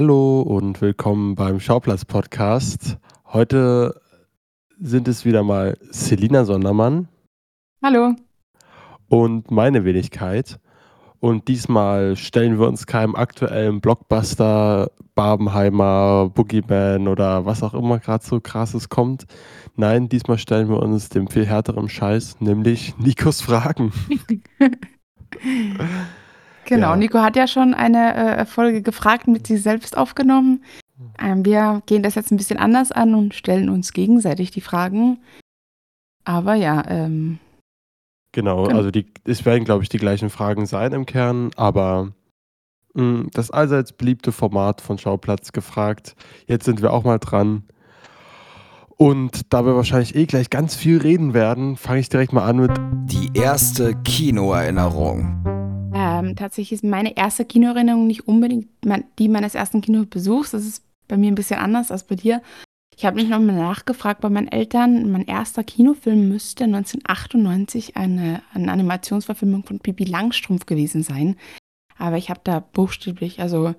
Hallo und willkommen beim Schauplatz-Podcast. Heute sind es wieder mal Selina Sondermann Hallo. und meine Wenigkeit. Und diesmal stellen wir uns keinem aktuellen Blockbuster, Barbenheimer, Boogeyman oder was auch immer gerade so krasses kommt. Nein, diesmal stellen wir uns dem viel härteren Scheiß, nämlich Nikos Fragen. Genau, Ja. Nico hat ja schon eine äh, Folge gefragt mit sich selbst aufgenommen. Ähm, wir gehen das jetzt ein bisschen anders an und stellen uns gegenseitig die Fragen. Aber ja, ähm, Genau, Genau. also die, es werden, glaube ich, die gleichen Fragen sein im Kern, aber mh, das allseits beliebte Format von Schauplatz gefragt. Jetzt sind wir auch mal dran. Und da wir wahrscheinlich eh gleich ganz viel reden werden, fange ich direkt mal an mit Die erste Kinoerinnerung. Ähm, tatsächlich ist meine erste Kinoerinnerung nicht unbedingt die meines ersten Kinobesuchs. Das ist bei mir ein bisschen anders als bei dir. Ich habe nicht nochmal nachgefragt bei meinen Eltern. Mein erster Kinofilm müsste 1998 eine, eine Animationsverfilmung von Pipi Langstrumpf gewesen sein. Aber ich habe da buchstäblich, also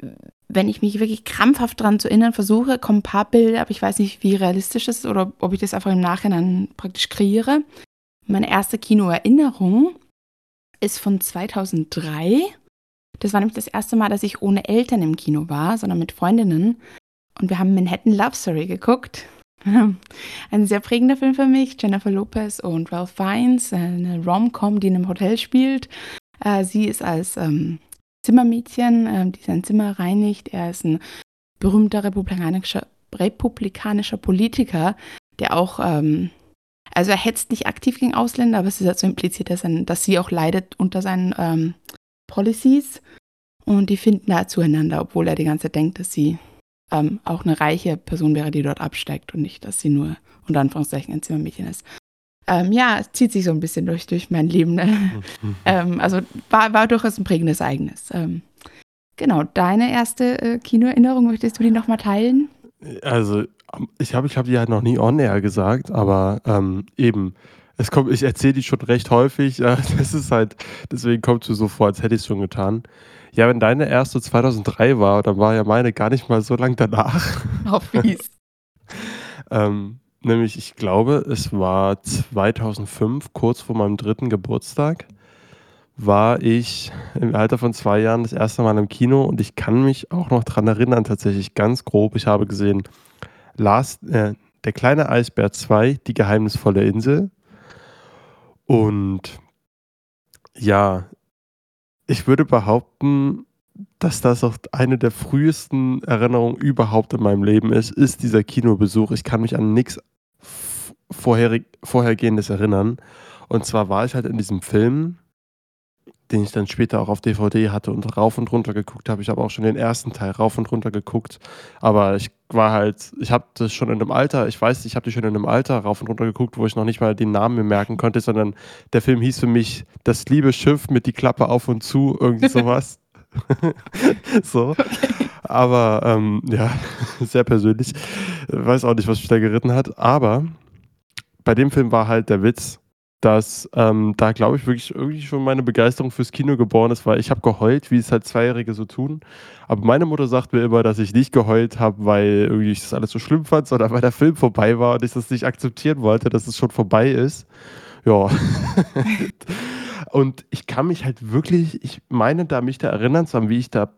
äh, wenn ich mich wirklich krampfhaft daran zu erinnern versuche, kommen ein paar Bilder, aber ich weiß nicht, wie realistisch das ist oder ob ich das einfach im Nachhinein praktisch kreiere. Meine erste Kinoerinnerung ist von 2003. Das war nämlich das erste Mal, dass ich ohne Eltern im Kino war, sondern mit Freundinnen. Und wir haben Manhattan Love Story geguckt. Ein sehr prägender Film für mich. Jennifer Lopez und Ralph Fiennes, eine Rom-Com, die in einem Hotel spielt. Äh, sie ist als ähm, Zimmermädchen, ähm, die sein Zimmer reinigt. Er ist ein berühmter republikanischer, republikanischer Politiker, der auch, ähm, also er hetzt nicht aktiv gegen Ausländer, aber es ist dazu impliziert, dass, er, dass sie auch leidet unter seinen ähm, Policies. Und die finden da zueinander, obwohl er die ganze Zeit denkt, dass sie ähm, auch eine reiche Person wäre, die dort absteigt und nicht, dass sie nur unter Anführungszeichen ein Zimmermädchen ist. Ähm, ja, es zieht sich so ein bisschen durch, durch mein Leben. Ne? ähm, also war, war durchaus ein prägendes Ereignis. Ähm, genau, deine erste äh, Kinoerinnerung, möchtest du die nochmal teilen? Also, ich habe ich hab die halt noch nie on air gesagt, aber ähm, eben, es kommt, ich erzähle die schon recht häufig. Äh, das ist halt, deswegen kommt es so vor, als hätte ich es schon getan. Ja, wenn deine erste 2003 war, dann war ja meine gar nicht mal so lang danach. Auf fies. ähm, nämlich, ich glaube, es war 2005, kurz vor meinem dritten Geburtstag, war ich im Alter von zwei Jahren das erste Mal im Kino und ich kann mich auch noch dran erinnern, tatsächlich ganz grob. Ich habe gesehen Last, äh, Der kleine Eisbär 2, Die geheimnisvolle Insel. Und ja, ich würde behaupten, dass das auch eine der frühesten Erinnerungen überhaupt in meinem Leben ist, ist dieser Kinobesuch. Ich kann mich an nichts vorhergehendes erinnern. Und zwar war ich halt in diesem Film, den ich dann später auch auf DVD hatte und rauf und runter geguckt habe. Ich habe auch schon den ersten Teil rauf und runter geguckt. Aber ich war halt, ich habe das schon in einem Alter, ich weiß, ich habe die schon in einem Alter rauf und runter geguckt, wo ich noch nicht mal den Namen mir merken konnte, sondern der Film hieß für mich Das liebe Schiff mit die Klappe auf und zu, irgendwie sowas. so. Aber ähm, ja, sehr persönlich. Weiß auch nicht, was mich da geritten hat. Aber bei dem Film war halt der Witz, dass ähm, da, glaube ich, wirklich irgendwie schon meine Begeisterung fürs Kino geboren ist, weil ich habe geheult, wie es halt Zweijährige so tun. Aber meine Mutter sagt mir immer, dass ich nicht geheult habe, weil irgendwie ich das alles so schlimm fand, sondern weil der Film vorbei war und ich das nicht akzeptieren wollte, dass es schon vorbei ist. Ja. und ich kann mich halt wirklich, ich meine da mich da erinnern zu haben, wie ich da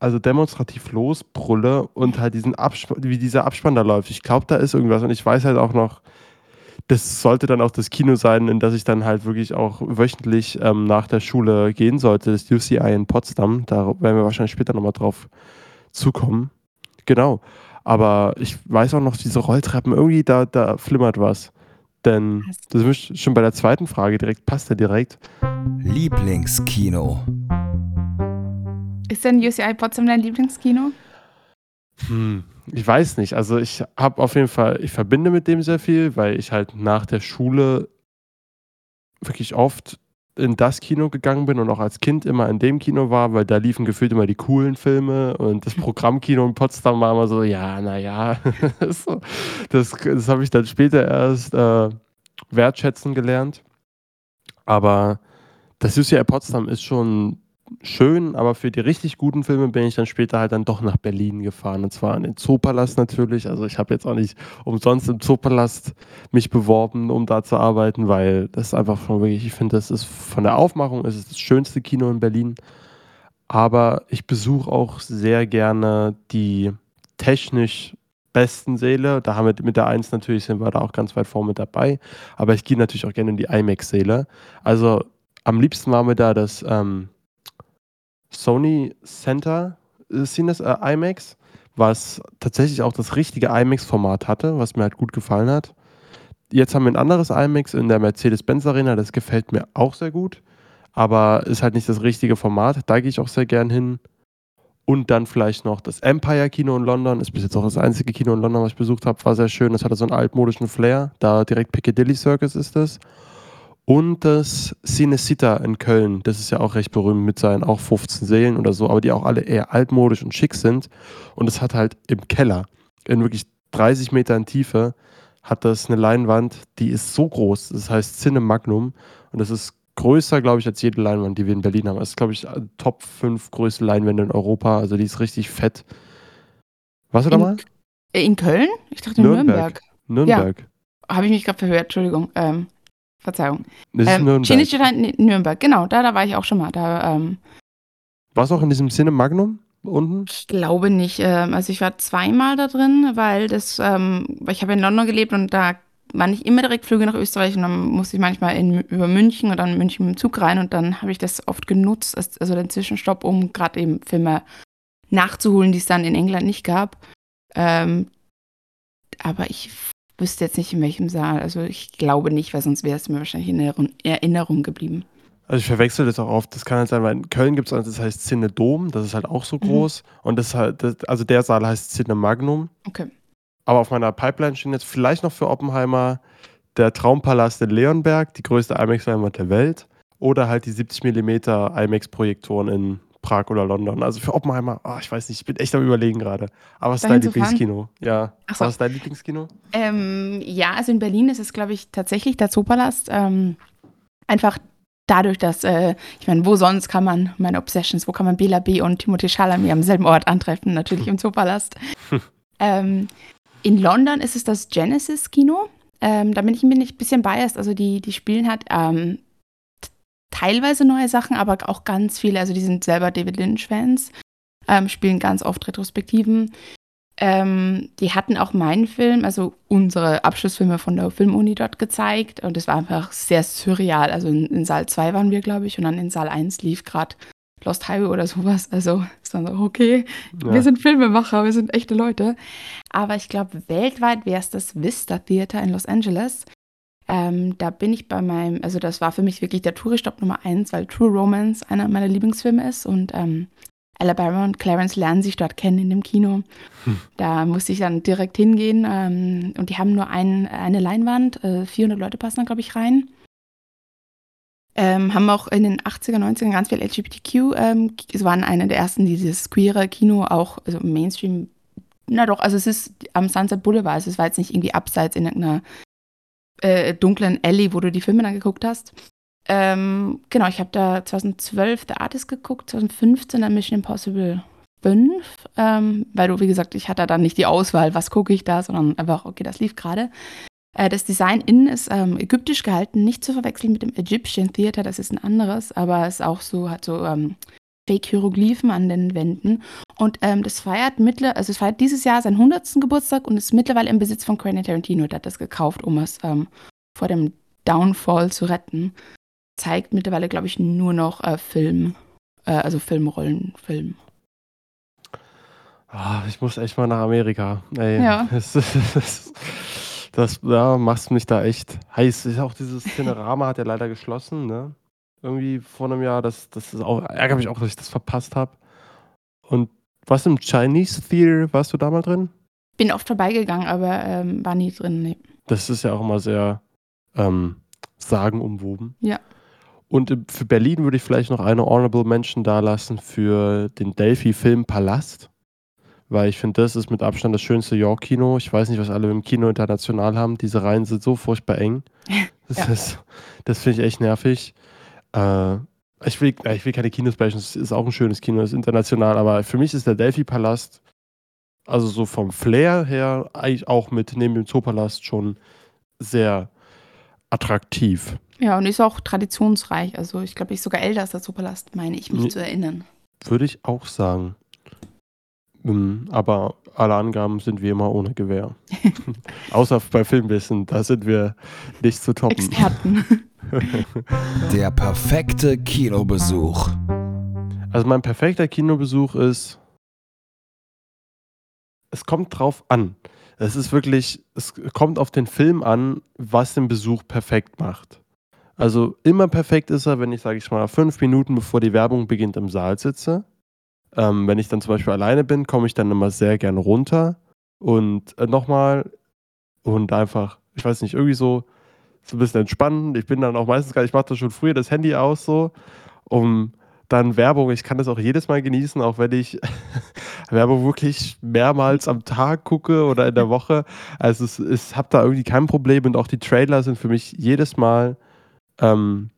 also demonstrativ losbrülle und halt diesen Abspann, wie dieser Abspann da läuft. Ich glaube, da ist irgendwas und ich weiß halt auch noch, das sollte dann auch das Kino sein, in das ich dann halt wirklich auch wöchentlich ähm, nach der Schule gehen sollte, das UCI in Potsdam. Da werden wir wahrscheinlich später nochmal drauf zukommen. Genau. Aber ich weiß auch noch, diese Rolltreppen, irgendwie da, da flimmert was. Denn das ist schon bei der zweiten Frage direkt, passt ja direkt. Lieblingskino. Ist denn UCI Potsdam dein Lieblingskino? Hm, ich weiß nicht. Also ich habe auf jeden Fall, ich verbinde mit dem sehr viel, weil ich halt nach der Schule wirklich oft in das Kino gegangen bin und auch als Kind immer in dem Kino war, weil da liefen gefühlt immer die coolen Filme und das Programmkino in Potsdam war immer so, ja, naja, das, das habe ich dann später erst äh, wertschätzen gelernt. Aber das UCI Potsdam ist schon schön, aber für die richtig guten Filme bin ich dann später halt dann doch nach Berlin gefahren. Und zwar an den Zoopalast natürlich. Also ich habe jetzt auch nicht umsonst im Zoopalast mich beworben, um da zu arbeiten, weil das einfach schon wirklich, ich finde, das ist von der Aufmachung ist es das schönste Kino in Berlin. Aber ich besuche auch sehr gerne die technisch besten Säle. Da haben wir mit der 1 natürlich sind wir da auch ganz weit vorne mit dabei. Aber ich gehe natürlich auch gerne in die IMAX-Säle. Also am liebsten waren wir da das ähm, Sony Center äh, Cines äh, IMAX, was tatsächlich auch das richtige IMAX-Format hatte, was mir halt gut gefallen hat. Jetzt haben wir ein anderes IMAX in der Mercedes-Benz Arena, das gefällt mir auch sehr gut, aber ist halt nicht das richtige Format. Da gehe ich auch sehr gern hin. Und dann vielleicht noch das Empire Kino in London. Ist bis jetzt auch das einzige Kino in London, was ich besucht habe. War sehr schön. Das hatte so einen altmodischen Flair. Da direkt Piccadilly Circus ist es. Und das Cinecita in Köln. Das ist ja auch recht berühmt mit seinen auch 15 Sälen oder so, aber die auch alle eher altmodisch und schick sind. Und es hat halt im Keller, in wirklich 30 Metern Tiefe, hat das eine Leinwand, die ist so groß. Das heißt Cine Magnum. Und das ist größer, glaube ich, als jede Leinwand, die wir in Berlin haben. Das ist, glaube ich, Top 5 größte Leinwände in Europa. Also die ist richtig fett. Warst du da In- mal? In Köln? Ich dachte in Nürnberg. Nürnberg. Habe ich mich gerade verhört, Entschuldigung. Ähm, Verzeihung. Das ist Ähm, Nürnberg. Cinecittà in Nürnberg, genau, da, da war ich auch schon mal. Da, ähm, Warst du auch in diesem Cine Magnum unten? ich glaube nicht. Ähm, also ich war zweimal da drin, weil das, ähm, ich habe in London gelebt und da waren nicht immer direkt Flüge nach Österreich und dann musste ich manchmal in, über München oder in München mit dem Zug rein und dann habe ich das oft genutzt, als- also den Zwischenstopp, um gerade eben Filme nachzuholen, die es dann in England nicht gab. Ähm, aber ich wüsste jetzt nicht in welchem Saal. Also ich glaube nicht, weil sonst wäre es mir wahrscheinlich in Erinnerung, Erinnerung geblieben. Also ich verwechsel das auch oft. Das kann halt sein, weil in Köln gibt es eins, das heißt Cine Dom, das ist halt auch so Mhm. groß. Und das halt, das, also der Saal heißt Cine Magnum. Okay. Aber auf meiner Pipeline stehen jetzt vielleicht noch für Oppenheimer der Traumpalast in Leonberg, die größte IMAX-Leinwand der Welt. Oder halt die 70 mm IMAX-Projektoren in Prag oder London. Also für Oppenheimer, ah, ich weiß nicht, ich bin echt am überlegen gerade. Aber was ist dein? Lieblingskino? Ja. So. Was ist dein Lieblingskino? Ähm, ja, also in Berlin ist es, glaube ich, tatsächlich der Zoopalast. Ähm, einfach dadurch, dass, äh, ich meine, wo sonst kann man meine Obsessions, wo kann man Bela B. und Timothée Chalamet am selben Ort antreffen? Natürlich im Zoopalast. ähm, in London ist es das Genesis-Kino. Ähm, da bin ich ein bisschen biased. Also die, die spielen halt ähm, teilweise neue Sachen, aber auch ganz viele. Also die sind selber David Lynch-Fans, ähm, spielen ganz oft Retrospektiven. Ähm, die hatten auch meinen Film, also unsere Abschlussfilme von der Filmuni dort gezeigt. Und es war einfach sehr surreal. Also in, in Saal 2 waren wir, glaube ich, und dann in Saal 1 lief gerade Lost Highway oder sowas. Also es war so, okay, Ja. wir sind Filmemacher, wir sind echte Leute. Aber ich glaube, weltweit wäre es das Vista Theater in Los Angeles. Ähm, da bin ich bei meinem, also das war für mich wirklich der Touristopp Nummer eins, weil True Romance einer meiner Lieblingsfilme ist und ähm, Alabama und Clarence lernen sich dort kennen in dem Kino. Hm. Da musste ich dann direkt hingehen ähm, und die haben nur ein, eine Leinwand, äh, 400 Leute passen da, glaube ich, rein. Ähm, haben auch in den 80er, 90er ganz viel LGBTQ, ähm, es waren eine der ersten, die dieses queere Kino auch, also Mainstream, na doch, also es ist am Sunset Boulevard, also es war jetzt nicht irgendwie abseits in irgendeiner äh, dunklen Alley, wo du die Filme dann geguckt hast. Ähm, genau, ich habe da 2012 The Artist geguckt, 2015 dann Mission Impossible 5, ähm, weil du, wie gesagt, ich hatte dann nicht die Auswahl, was gucke ich da, sondern einfach, okay, das lief gerade. Äh, das Design innen ist ähm, ägyptisch gehalten, nicht zu verwechseln mit dem Egyptian Theater, das ist ein anderes, aber es ist auch so, hat so ähm, Fake-Hieroglyphen an den Wänden. Und ähm, das feiert mittler, also es feiert dieses Jahr seinen 100. Geburtstag und ist mittlerweile im Besitz von Quentin Tarantino. Der hat das gekauft, um es ähm, vor dem Downfall zu retten. Zeigt mittlerweile, glaube ich, nur noch äh, Film, äh, also Filmrollen, Film. Ah, ich muss echt mal nach Amerika. Ey, Ja. Das, das, das ja, macht mich da echt heiß. Auch dieses Cinerama hat ja leider geschlossen, ne? Irgendwie vor einem Jahr. Das, das ist auch, ärgert mich auch, dass ich das verpasst habe. Und was im Chinese Theater, warst du da mal drin? Bin oft vorbeigegangen, aber ähm, war nie drin. Nee. Das ist ja auch immer sehr ähm, sagenumwoben. Ja. Und im- für Berlin würde ich vielleicht noch eine Honorable Mention dalassen für den Delphi Film Palast. Weil ich finde, das ist mit Abstand das schönste York-Kino. Ich weiß nicht, was alle im Kino international haben. Diese Reihen sind so furchtbar eng. Das, Ja. das finde ich echt nervig. Äh, Ich will, ich will keine Kinos bashen, es ist auch ein schönes Kino, es ist international, aber für mich ist der Delphi-Palast, also so vom Flair her, eigentlich auch mit neben dem Zoopalast schon sehr attraktiv. Ja, und ist auch traditionsreich. Also ich glaube, ich sogar älter als der Zoopalast, meine ich mich Nee. zu erinnern. Würde ich auch sagen. Mm, Aber alle Angaben sind wie immer ohne Gewehr. Außer bei Filmwissen, da sind wir nicht zu toppen. Experten. Der perfekte Kinobesuch. Also mein perfekter Kinobesuch ist, es kommt drauf an. Es ist wirklich, es kommt auf den Film an, was den Besuch perfekt macht. Also immer perfekt ist er, wenn ich, sage ich mal, fünf Minuten bevor die Werbung beginnt im Saal sitze. Ähm, wenn ich dann zum Beispiel alleine bin, komme ich dann immer sehr gerne runter und äh, nochmal und einfach, ich weiß nicht, irgendwie so, so ein bisschen entspannen. Ich bin dann auch meistens gar, ich mache das schon früher das Handy aus so, um dann Werbung, ich kann das auch jedes Mal genießen, auch wenn ich Werbung wirklich mehrmals am Tag gucke oder in der Woche. Also es, es habe da irgendwie kein Problem und auch die Trailer sind für mich jedes Mal, ähm,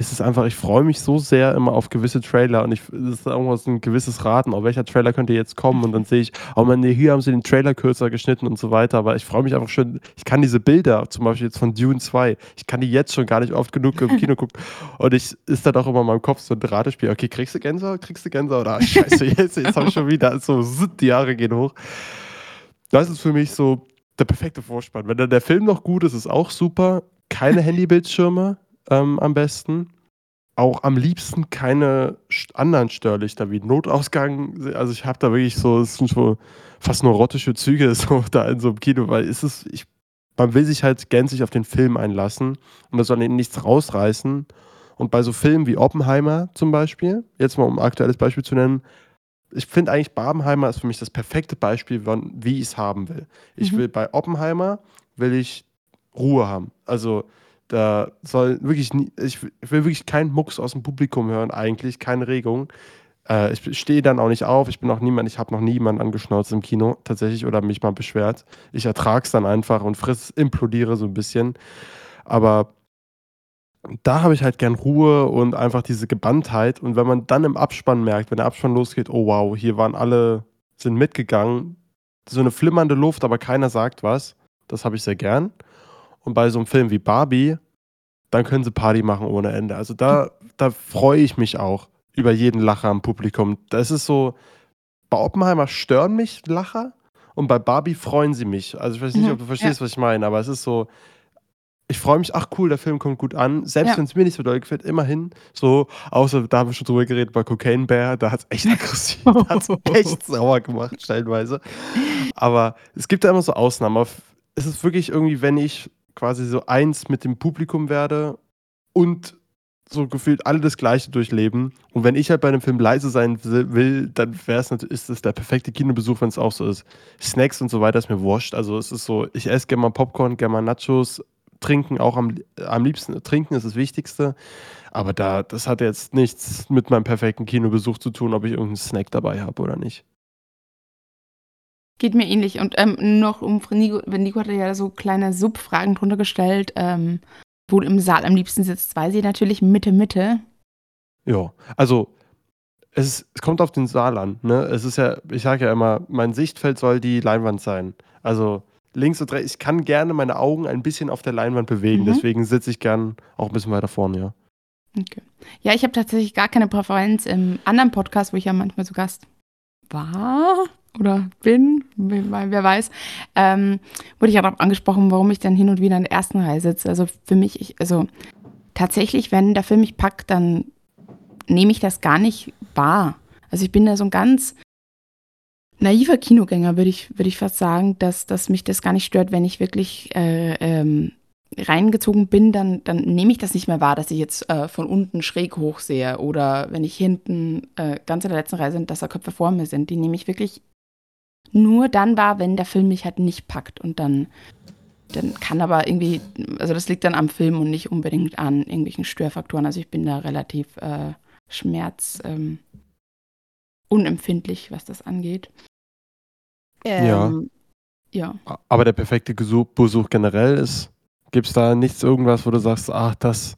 ist es einfach, ich freue mich so sehr immer auf gewisse Trailer und ich, es ist irgendwas ein gewisses Raten, auf welcher Trailer könnte jetzt kommen und dann sehe ich, oh man, nee, hier haben sie den Trailer kürzer geschnitten und so weiter, aber ich freue mich einfach schon, ich kann diese Bilder, zum Beispiel jetzt von Dune 2, ich kann die jetzt schon gar nicht oft genug im Kino gucken und ich ist dann auch immer in meinem Kopf so ein Ratespiel, okay, kriegst du Gänsehaut, kriegst du Gänsehaut, ah, scheiße, jetzt, jetzt habe ich schon wieder, so, die Jahre gehen hoch. Das ist für mich so der perfekte Vorspann. Wenn dann der Film noch gut ist, ist auch super. Keine Handybildschirme ähm, am besten. Auch am liebsten keine anderen Störlichter wie Notausgang. Also ich habe da wirklich so, es sind schon fast neurotische Züge so da in so einem Kino, weil es ist, ich, man will sich halt gänzlich auf den Film einlassen und da soll eben nichts rausreißen. Und bei so Filmen wie Oppenheimer zum Beispiel, jetzt mal um ein aktuelles Beispiel zu nennen, ich finde eigentlich Barbenheimer ist für mich das perfekte Beispiel, wann, wie ich es haben will. Ich Mhm. will bei Oppenheimer will ich Ruhe haben. Also da soll wirklich nie, ich will ich will wirklich keinen Mucks aus dem Publikum hören, eigentlich, keine Regung. Äh, ich stehe dann auch nicht auf, ich bin auch niemand, ich habe noch niemanden angeschnauzt im Kino tatsächlich oder mich mal beschwert. Ich ertrage es dann einfach und friss, implodiere so ein bisschen. Aber da habe ich halt gern Ruhe und einfach diese Gebanntheit. Und wenn man dann im Abspann merkt, wenn der Abspann losgeht, oh wow, hier waren alle, sind mitgegangen, so eine flimmernde Luft, aber keiner sagt was, das habe ich sehr gern. Und bei so einem Film wie Barbie, dann können sie Party machen ohne Ende. Also da, da freue ich mich auch über jeden Lacher am Publikum. Das ist so, bei Oppenheimer stören mich Lacher und bei Barbie freuen sie mich. Also ich weiß nicht, Mhm, ob du verstehst, was ich meine, aber es ist so, ich freue mich, ach cool, der Film kommt gut an. Selbst Ja. wenn es mir nicht so doll gefällt, immerhin. So, außer da haben wir schon drüber geredet bei Cocaine Bear, da hat es echt aggressiv, da hat es echt sauer gemacht, stellenweise. Aber es gibt da immer so Ausnahmen. Es ist wirklich irgendwie, wenn ich quasi so eins mit dem Publikum werde und so gefühlt alle das Gleiche durchleben. Und wenn ich halt bei einem Film leise sein will- dann wäre es natürlich, ist es der perfekte Kinobesuch, wenn es auch so ist. Snacks und so weiter ist mir wurscht. Also es ist so, ich esse gerne mal Popcorn, gerne mal Nachos, trinken auch am, am liebsten. Trinken ist das Wichtigste. Aber da, das hat jetzt nichts mit meinem perfekten Kinobesuch zu tun, ob ich irgendeinen Snack dabei habe oder nicht. Geht mir ähnlich. Und ähm, noch um Nico, Nico hat ja so kleine Subfragen drunter gestellt, ähm, wo du im Saal am liebsten sitzt, weiß ich natürlich Mitte, Mitte. Ja, also es, ist, es kommt auf den Saal an. Ne? Es ist ja, ich sage ja immer, mein Sichtfeld soll die Leinwand sein. Also links und rechts, ich kann gerne meine Augen ein bisschen auf der Leinwand bewegen, Mhm. deswegen sitze ich gern auch ein bisschen weiter vorne, ja. Okay. Ja, ich habe tatsächlich gar keine Präferenz im anderen Podcast, wo ich ja manchmal zu Gast war oder bin, wer, weiß, ähm, wurde ich ja darauf angesprochen, warum ich dann hin und wieder in der ersten Reihe sitze. Also für mich, ich, also tatsächlich, wenn der Film mich packt, dann nehme ich das gar nicht wahr. Also ich bin da so ein ganz naiver Kinogänger, würde ich, würde ich fast sagen, dass, dass mich das gar nicht stört, wenn ich wirklich äh, ähm, reingezogen bin, dann, dann nehme ich das nicht mehr wahr, dass ich jetzt äh, von unten schräg hoch sehe oder wenn ich hinten äh, ganz in der letzten Reihe sind, dass da Köpfe vor mir sind. Die nehme ich wirklich nur dann wahr, wenn der Film mich halt nicht packt und dann, dann kann aber irgendwie, also das liegt dann am Film und nicht unbedingt an irgendwelchen Störfaktoren. Also ich bin da relativ äh, schmerz ähm, unempfindlich, was das angeht. Ähm, ja. Aber der perfekte Besuch generell ist, gibt es da nichts, irgendwas, wo du sagst, ach, das,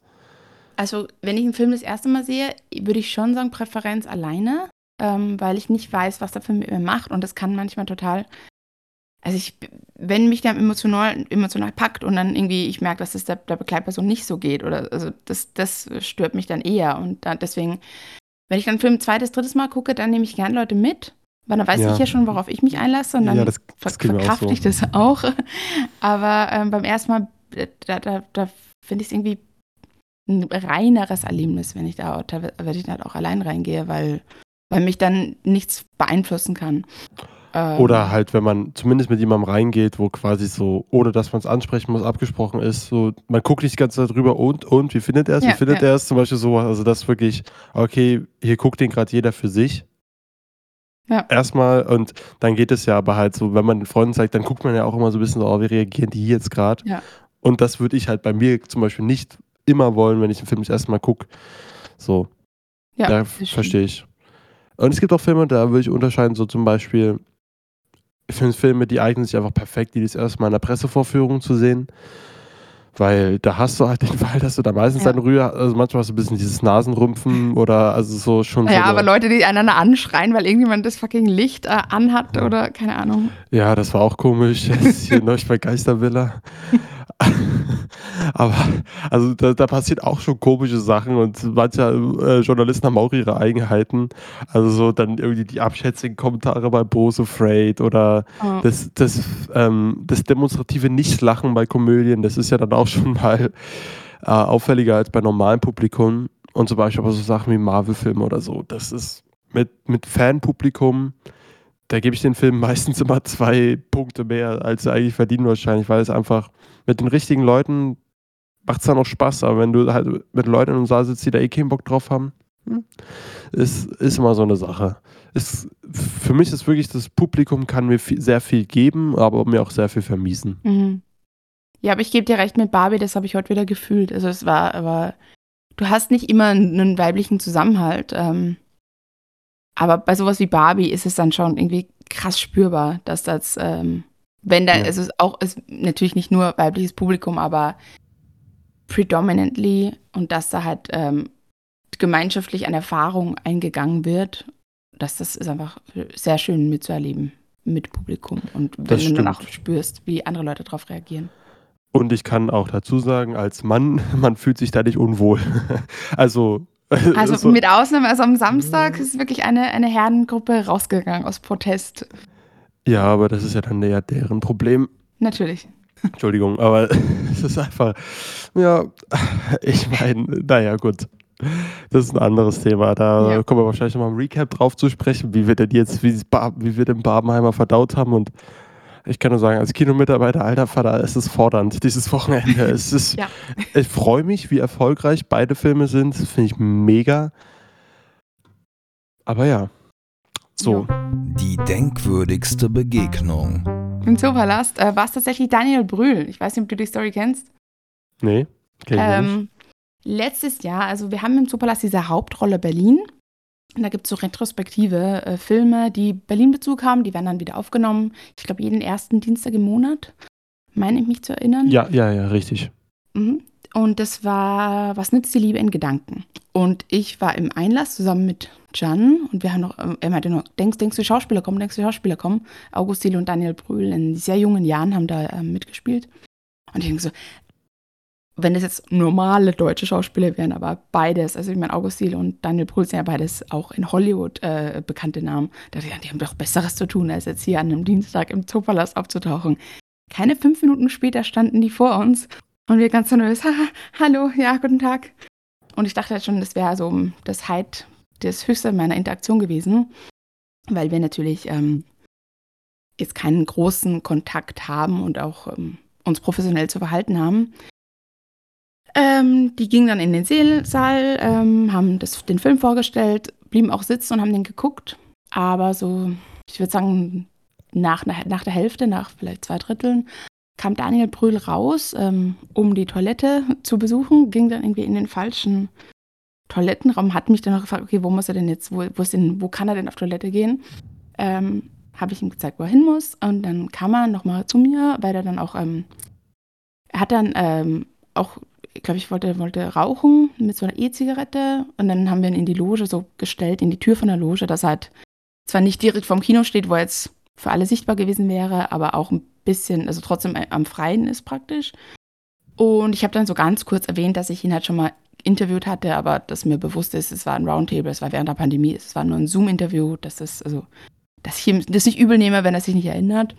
Also, wenn ich einen Film das erste Mal sehe, würde ich schon sagen, Präferenz alleine, ähm, weil ich nicht weiß, was der Film mit mir macht. Und das kann manchmal total. Also, ich, wenn mich der emotional, emotional packt und dann irgendwie ich merke, dass es der, der Begleitperson nicht so geht, oder also das, das stört mich dann eher. Und da, deswegen, wenn ich dann einen Film ein zweites, drittes Mal gucke, dann nehme ich gerne Leute mit, weil dann weiß Ja. ich ja schon, worauf ich mich einlasse und dann Ja, das- ver das auch verkrafte so. ich das auch. Aber ähm, beim ersten Mal, da, da, da finde ich es irgendwie ein reineres Erlebnis, wenn ich da, da wenn ich halt auch allein reingehe, weil, weil mich dann nichts beeinflussen kann. Ähm, Oder halt, wenn man zumindest mit jemandem reingeht, wo quasi so, ohne dass man es ansprechen muss, abgesprochen ist, so, man guckt nicht die ganze Zeit drüber und, und, wie findet er es, wie Ja, findet ja. er es, zum Beispiel so, also das wirklich, okay, hier guckt den gerade jeder für sich. Ja. Erstmal und dann geht es ja aber halt so, wenn man den Freunden zeigt, dann guckt man ja auch immer so ein bisschen so, oh, wie reagieren die jetzt gerade? Ja. Und das würde ich halt bei mir zum Beispiel nicht immer wollen, wenn ich einen Film das erste Mal gucke. So, ja, ja, das stimmt. verstehe ich. Und es gibt auch Filme, da würde ich unterscheiden, so zum Beispiel, Filme, die eignen sich einfach perfekt, die das erste Mal in der Pressevorführung zu sehen. Weil da hast du halt den Fall, dass du da meistens Ja. deine Rühe, also manchmal hast du ein bisschen dieses Nasenrümpfen oder also so schon so. Ja, eine- aber Leute, die einander anschreien, weil irgendjemand das fucking Licht äh, anhat oder keine Ahnung. Ja, das war auch komisch. Jetzt hier neulich bei Geistervilla. Aber also da, da passiert auch schon komische Sachen und manche äh, Journalisten haben auch ihre Eigenheiten. Also so dann irgendwie die abschätzigen Kommentare bei Bose Freight oder Oh. das, das, ähm, das demonstrative Nichtlachen bei Komödien, das ist ja dann auch schon mal äh, auffälliger als bei normalem Publikum. Und zum Beispiel aber so Sachen wie Marvel-Filme oder so. Das ist mit, mit Fanpublikum, da gebe ich den Film meistens immer zwei Punkte mehr, als sie eigentlich verdienen wahrscheinlich, weil es einfach mit den richtigen Leuten macht es dann auch Spaß. Aber wenn du halt mit Leuten im Saal sitzt, die da eh keinen Bock drauf haben, hm, ist, ist immer so eine Sache. Ist, für mich ist wirklich, das Publikum kann mir viel, sehr viel geben, aber mir auch sehr viel vermiesen. Mhm. Ja, aber ich gebe dir recht mit Barbie, das habe ich heute wieder gefühlt. Also es war, aber du hast nicht immer einen, weiblichen Zusammenhalt. Ähm, aber bei sowas wie Barbie ist es dann schon irgendwie krass spürbar, dass das, ähm, wenn da, Ja. also es ist auch, ist natürlich nicht nur weibliches Publikum, aber predominantly und dass da halt ähm, gemeinschaftlich an Erfahrung eingegangen wird, dass das ist einfach sehr schön mitzuerleben mit Publikum und wenn Das du dann auch spürst, wie andere Leute darauf reagieren. Und ich kann auch dazu sagen, als Mann, man fühlt sich da nicht unwohl. also, Also so- mit Ausnahme, also am Samstag ist wirklich eine, eine Herdengruppe rausgegangen aus Protest. ja, aber das ist ja dann eher deren Problem. Natürlich. Entschuldigung, aber es ist einfach, ja, ich meine, naja, gut. Das ist ein anderes Thema. Da Ja. kommen wir wahrscheinlich nochmal im Recap drauf zu sprechen, wie wir denn jetzt, wie, wie wir den Barbenheimer verdaut haben. Und ich kann nur sagen, als Kinomitarbeiter, alter Vater, es ist fordernd, dieses Wochenende. Es ist, Ja. Ich freue mich, wie erfolgreich beide Filme sind. Das finde ich mega. Aber ja. So. Die denkwürdigste Begegnung. Im Zoopalast äh, war es tatsächlich Daniel Brühl. Ich weiß nicht, ob du die Story kennst. Nee. kenn ich nicht. Ähm, letztes Jahr, also wir haben im Zoopalast diese Hauptrolle Berlin. Und da gibt es so retrospektive äh, Filme, die Berlin-Bezug haben. Die werden dann wieder aufgenommen. Ich glaube, jeden ersten Dienstag im Monat. Meine ich mich zu erinnern. Ja, ja, ja, richtig. Mhm. Und das war Was nützt die Liebe in Gedanken? Und ich war im Einlass zusammen mit Can und wir haben noch, ähm, er meinte nur, denkst, denkst du Schauspieler kommen, denkst du Schauspieler kommen? August Thiel und Daniel Brühl in sehr jungen Jahren haben da ähm, mitgespielt. Und ich denke so, wenn das jetzt normale deutsche Schauspieler wären, aber beides, also ich meine, August Thiel und Daniel Brühl sind ja beides auch in Hollywood äh, bekannte Namen. Da dachte ich, die haben doch Besseres zu tun, als jetzt hier an einem Dienstag im Zoopalast aufzutauchen. Keine fünf Minuten später standen die vor uns und wir ganz nervös, Haha, hallo, ja, guten Tag. Und ich dachte halt schon, das wäre so das Height, das Höchste meiner Interaktion gewesen, weil wir natürlich ähm, jetzt keinen großen Kontakt haben und auch ähm, uns professionell zu verhalten haben. Ähm, die gingen dann in den Saal, ähm, haben das, den Film vorgestellt, blieben auch sitzen und haben den geguckt. Aber so, ich würde sagen, nach, nach der Hälfte, nach vielleicht zwei Dritteln, kam Daniel Brühl raus, ähm, um die Toilette zu besuchen, ging dann irgendwie in den falschen Toilettenraum, hat mich dann noch gefragt, okay, wo muss er denn jetzt, wo, wo, denn, wo kann er denn auf Toilette gehen? Ähm, Habe ich ihm gezeigt, wo er hin muss. Und dann kam er nochmal zu mir, weil er dann auch, ähm, er hat dann ähm, auch ich glaube, ich wollte, wollte rauchen mit so einer E-Zigarette und dann haben wir ihn in die Loge so gestellt, in die Tür von der Loge, dass er halt zwar nicht direkt vorm Kino steht, wo er jetzt für alle sichtbar gewesen wäre, aber auch ein bisschen, also trotzdem am Freien ist praktisch. Und ich habe dann so ganz kurz erwähnt, dass ich ihn halt schon mal interviewt hatte, aber dass mir bewusst ist, es war ein Roundtable, es war während der Pandemie, es war nur ein Zoom-Interview, dass das, also, dass ich ihm das nicht übel nehme, wenn er sich nicht erinnert.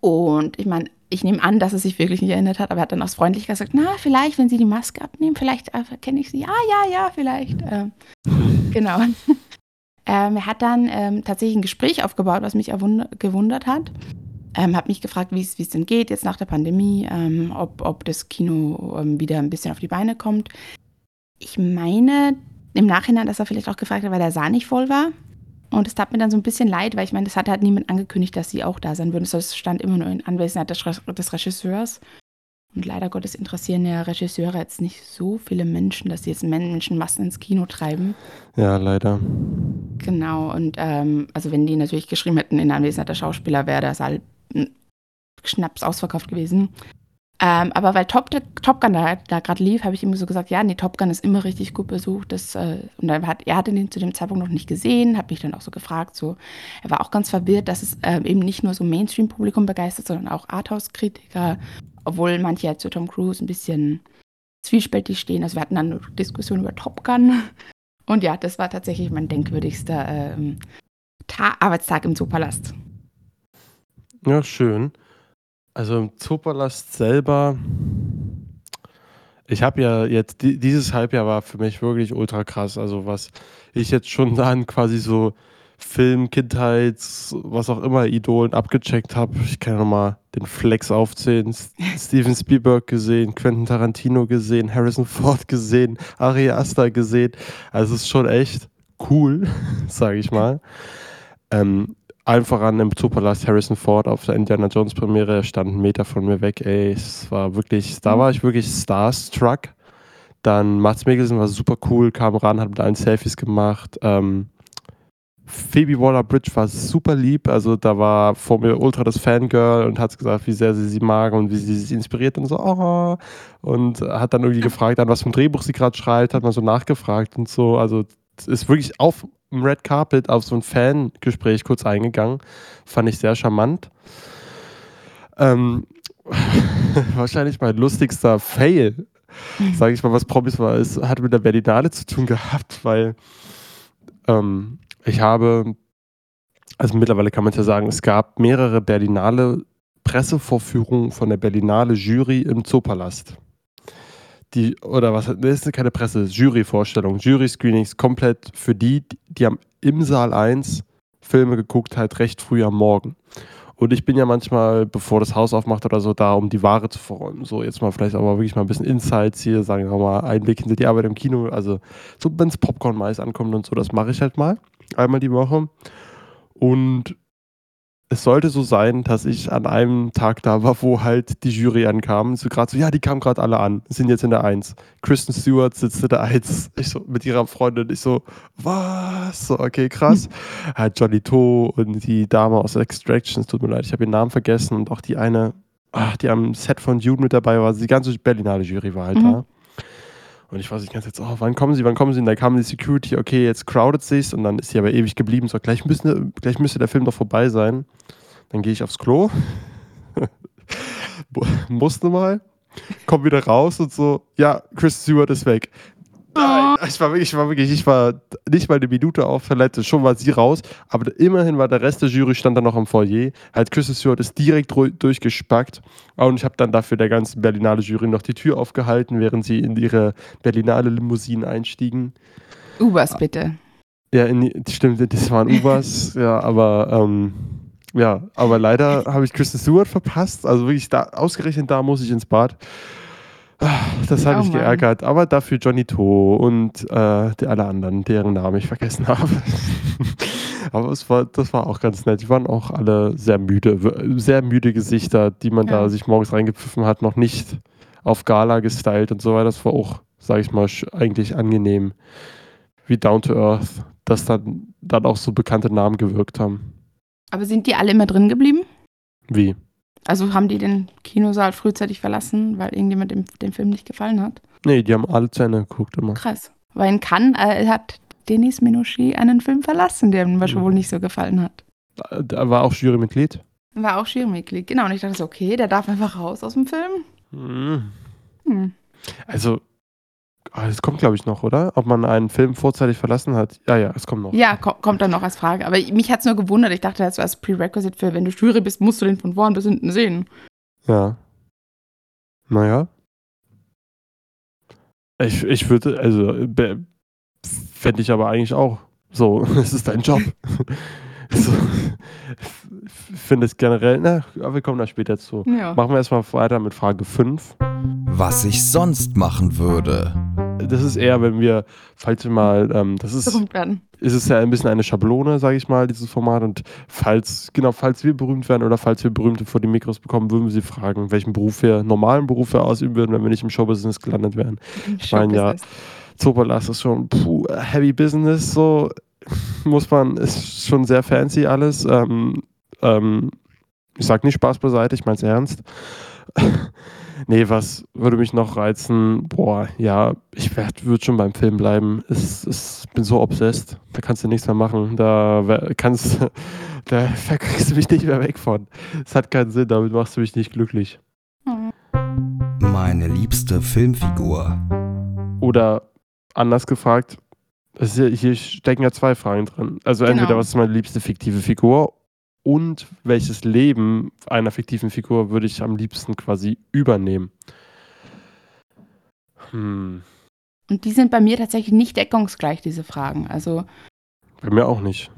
Und ich meine, ich nehme an, dass er sich wirklich nicht erinnert hat, aber er hat dann aus Freundlichkeit gesagt, na, vielleicht, wenn Sie die Maske abnehmen, vielleicht erkenne ich Sie. Ah, ja, ja, vielleicht. Ähm, genau. ähm, er hat dann ähm, tatsächlich ein Gespräch aufgebaut, was mich gewundert hat. Ähm, habe mich gefragt, wie es denn geht jetzt nach der Pandemie, ähm, ob, ob das Kino ähm, wieder ein bisschen auf die Beine kommt. Ich meine im Nachhinein, dass er vielleicht auch gefragt hat, weil der Saal nicht voll war. Und es tat mir dann so ein bisschen leid, weil ich meine, das hat halt niemand angekündigt, dass sie auch da sein würden. Es stand immer nur in Anwesenheit des, des Regisseurs. Und leider Gottes interessieren ja Regisseure jetzt nicht so viele Menschen, dass sie jetzt Menschenmassen ins Kino treiben. Ja, leider. Genau, und ähm, also wenn die natürlich geschrieben hätten, in Anwesenheit der Schauspieler wäre der Saal Schnaps ausverkauft gewesen. Ähm, aber weil Top, Top Gun da, da gerade lief, habe ich ihm so gesagt, ja, nee, Top Gun ist immer richtig gut besucht. Das, äh, und dann hat, er hatte den zu dem Zeitpunkt noch nicht gesehen, habe mich dann auch so gefragt. So, er war auch ganz verwirrt, dass es äh, eben nicht nur so Mainstream-Publikum begeistert, sondern auch Arthouse-Kritiker, obwohl manche zu Tom Cruise ein bisschen zwiespältig stehen. Also wir hatten dann eine Diskussion über Top Gun. Und ja, das war tatsächlich mein denkwürdigster ähm, Arbeitstag im Zoopalast. Ja, schön. Also im Zoopalast selber, ich habe ja jetzt, dieses Halbjahr war für mich wirklich ultra krass. Also was ich jetzt schon dann quasi so Film, Kindheits, was auch immer, Idolen abgecheckt habe. Ich kann ja nochmal den Flex aufzählen. Steven Spielberg gesehen, Quentin Tarantino gesehen, Harrison Ford gesehen, Ari Aster gesehen. Also es ist schon echt cool, sage ich mal. Ähm, einfach an im Zoopalast Harrison Ford auf der Indiana Jones Premiere, stand einen Meter von mir weg, ey, es war wirklich, da war ich wirklich starstruck. Dann Mats Mikkelsen war super cool, kam ran, hat mit allen Selfies gemacht. Ähm, Phoebe Waller-Bridge war super lieb, also da war vor mir ultra das Fangirl und hat gesagt, wie sehr sie sie mag und wie sie sich inspiriert und so, oh, und hat dann irgendwie gefragt, an was für ein Drehbuch sie gerade schreibt, hat man so nachgefragt und so, also ist wirklich auf dem Red Carpet auf so ein Fangespräch kurz eingegangen. Fand ich sehr charmant. Ähm, wahrscheinlich mein lustigster Fail, mhm. sage ich mal, was Promis war, ist, hat mit der Berlinale zu tun gehabt, weil ähm, ich habe, also mittlerweile kann man ja sagen, es gab mehrere Berlinale Pressevorführungen von der Berlinale Jury im Zoopalast die, oder was, das ist keine Presse, Jury-Vorstellung, Jury-Screenings komplett für die, die haben im Saal 1 Filme geguckt, halt recht früh am Morgen. Und ich bin ja manchmal, bevor das Haus aufmacht oder so, da, um die Ware zu verräumen. So, jetzt mal vielleicht aber wirklich mal ein bisschen Insights hier, sagen wir mal, Einblick hinter die Arbeit im Kino. Also, so, wenn es Popcorn-Mais ankommt und so, das mache ich halt mal. Einmal die Woche. Und es sollte so sein, dass ich an einem Tag da war, wo halt die Jury ankam. So gerade so, ja, die kamen gerade alle an, sind jetzt in der Eins. Kristen Stewart sitzt in der Eins. Ich so, mit ihrer Freundin. Ich so, was? So, okay, krass. Hm. Halt Johnny To und die Dame aus Extractions, tut mir leid, ich habe ihren Namen vergessen. Und auch die eine, ach, die am Set von Dune mit dabei war. Die ganze Berlinale Jury war halt mhm. da. Und ich weiß nicht ganz jetzt, oh, wann kommen sie, wann kommen sie? Und dann kam die Security, okay, jetzt crowdet sich's. Und dann ist sie aber ewig geblieben. So, gleich, müssen, gleich müsste der Film doch vorbei sein. Dann gehe ich aufs Klo, musste mal, komm wieder raus und so, ja, Chris Stewart ist weg. Nein, oh. ich war wirklich, ich war wirklich, ich war nicht mal eine Minute auf Toilette, schon war sie raus, aber immerhin war der Rest der Jury stand dann noch im Foyer. Halt, Chris Stewart ist direkt durchgespackt und ich habe dann dafür der ganzen Berlinale Jury noch die Tür aufgehalten, während sie in ihre Berlinale Limousinen einstiegen. Ubers bitte. Ja, in, stimmt, das waren Ubers, ja, aber ähm, ja, aber leider habe ich Kristen Stewart verpasst. Also wirklich, da, ausgerechnet da muss ich ins Bad. Das hat oh, mich geärgert. Aber dafür Johnny To und äh, die alle anderen, deren Namen ich vergessen habe. aber es war, das war auch ganz nett. Die waren auch alle sehr müde, sehr müde Gesichter, die man ja. da sich morgens reingepfiffen hat, noch nicht auf Gala gestylt und so weiter. Das war auch, sage ich mal, eigentlich angenehm. Wie Down to Earth, dass dann, dann auch so bekannte Namen gewirkt haben. Aber sind die alle immer drin geblieben? Wie? Also haben die den Kinosaal frühzeitig verlassen, weil irgendjemand dem, den Film nicht gefallen hat? Nee, die haben alle zu Ende geguckt immer. Krass. Weil in Cannes äh, hat Denis Menochet einen Film verlassen, der ihm Mhm. wohl nicht so gefallen hat. Da war auch Jurymitglied. War auch Jurymitglied. Genau, und ich dachte so, okay, der darf einfach raus aus dem Film. Mhm. Hm. Also, es kommt, glaube ich, noch, oder? Ob man einen Film vorzeitig verlassen hat. Ja, ja, es kommt noch. Ja, ko kommt dann noch als Frage. Aber mich hat es nur gewundert. Ich dachte, das war als Prerequisite für, wenn du Jury bist, musst du den von vorn bis hinten sehen. Ja. Naja. Ich, ich würde, also, fände ich aber eigentlich auch so, es ist dein Job. so, finde es generell, na, aber wir kommen da später zu. Ja. Machen wir erstmal weiter mit Frage 5. Was ich sonst machen würde. Das ist eher, wenn wir, falls wir mal, ähm, das ist, Berühmt werden. ist es ja ein bisschen eine Schablone, sage ich mal, dieses Format. Und falls, genau, falls wir berühmt werden oder falls wir Berühmte vor die Mikros bekommen, würden wir sie fragen, welchen Beruf wir, normalen Beruf wir ausüben würden, wenn wir nicht im Showbusiness gelandet wären. Ich meine, ja, Zoopalast ist schon puh, heavy business, so muss man, ist schon sehr fancy alles. Ähm, ähm, ich sag nicht Spaß beiseite, ich meine es ernst. nee, was würde mich noch reizen? Boah, ja, ich würde schon beim Film bleiben. Ich, ich bin so obsessed, da kannst du nichts mehr machen. Da kannst da kriegst du mich nicht mehr weg von. Es hat keinen Sinn, damit machst du mich nicht glücklich. Meine liebste Filmfigur. Oder anders gefragt, ja, hier stecken ja zwei Fragen drin. Also entweder, Genau. was ist meine liebste fiktive Figur und welches Leben einer fiktiven Figur würde ich am liebsten quasi übernehmen. Hm, Und die sind bei mir tatsächlich nicht deckungsgleich, diese Fragen. Also, bei mir auch nicht.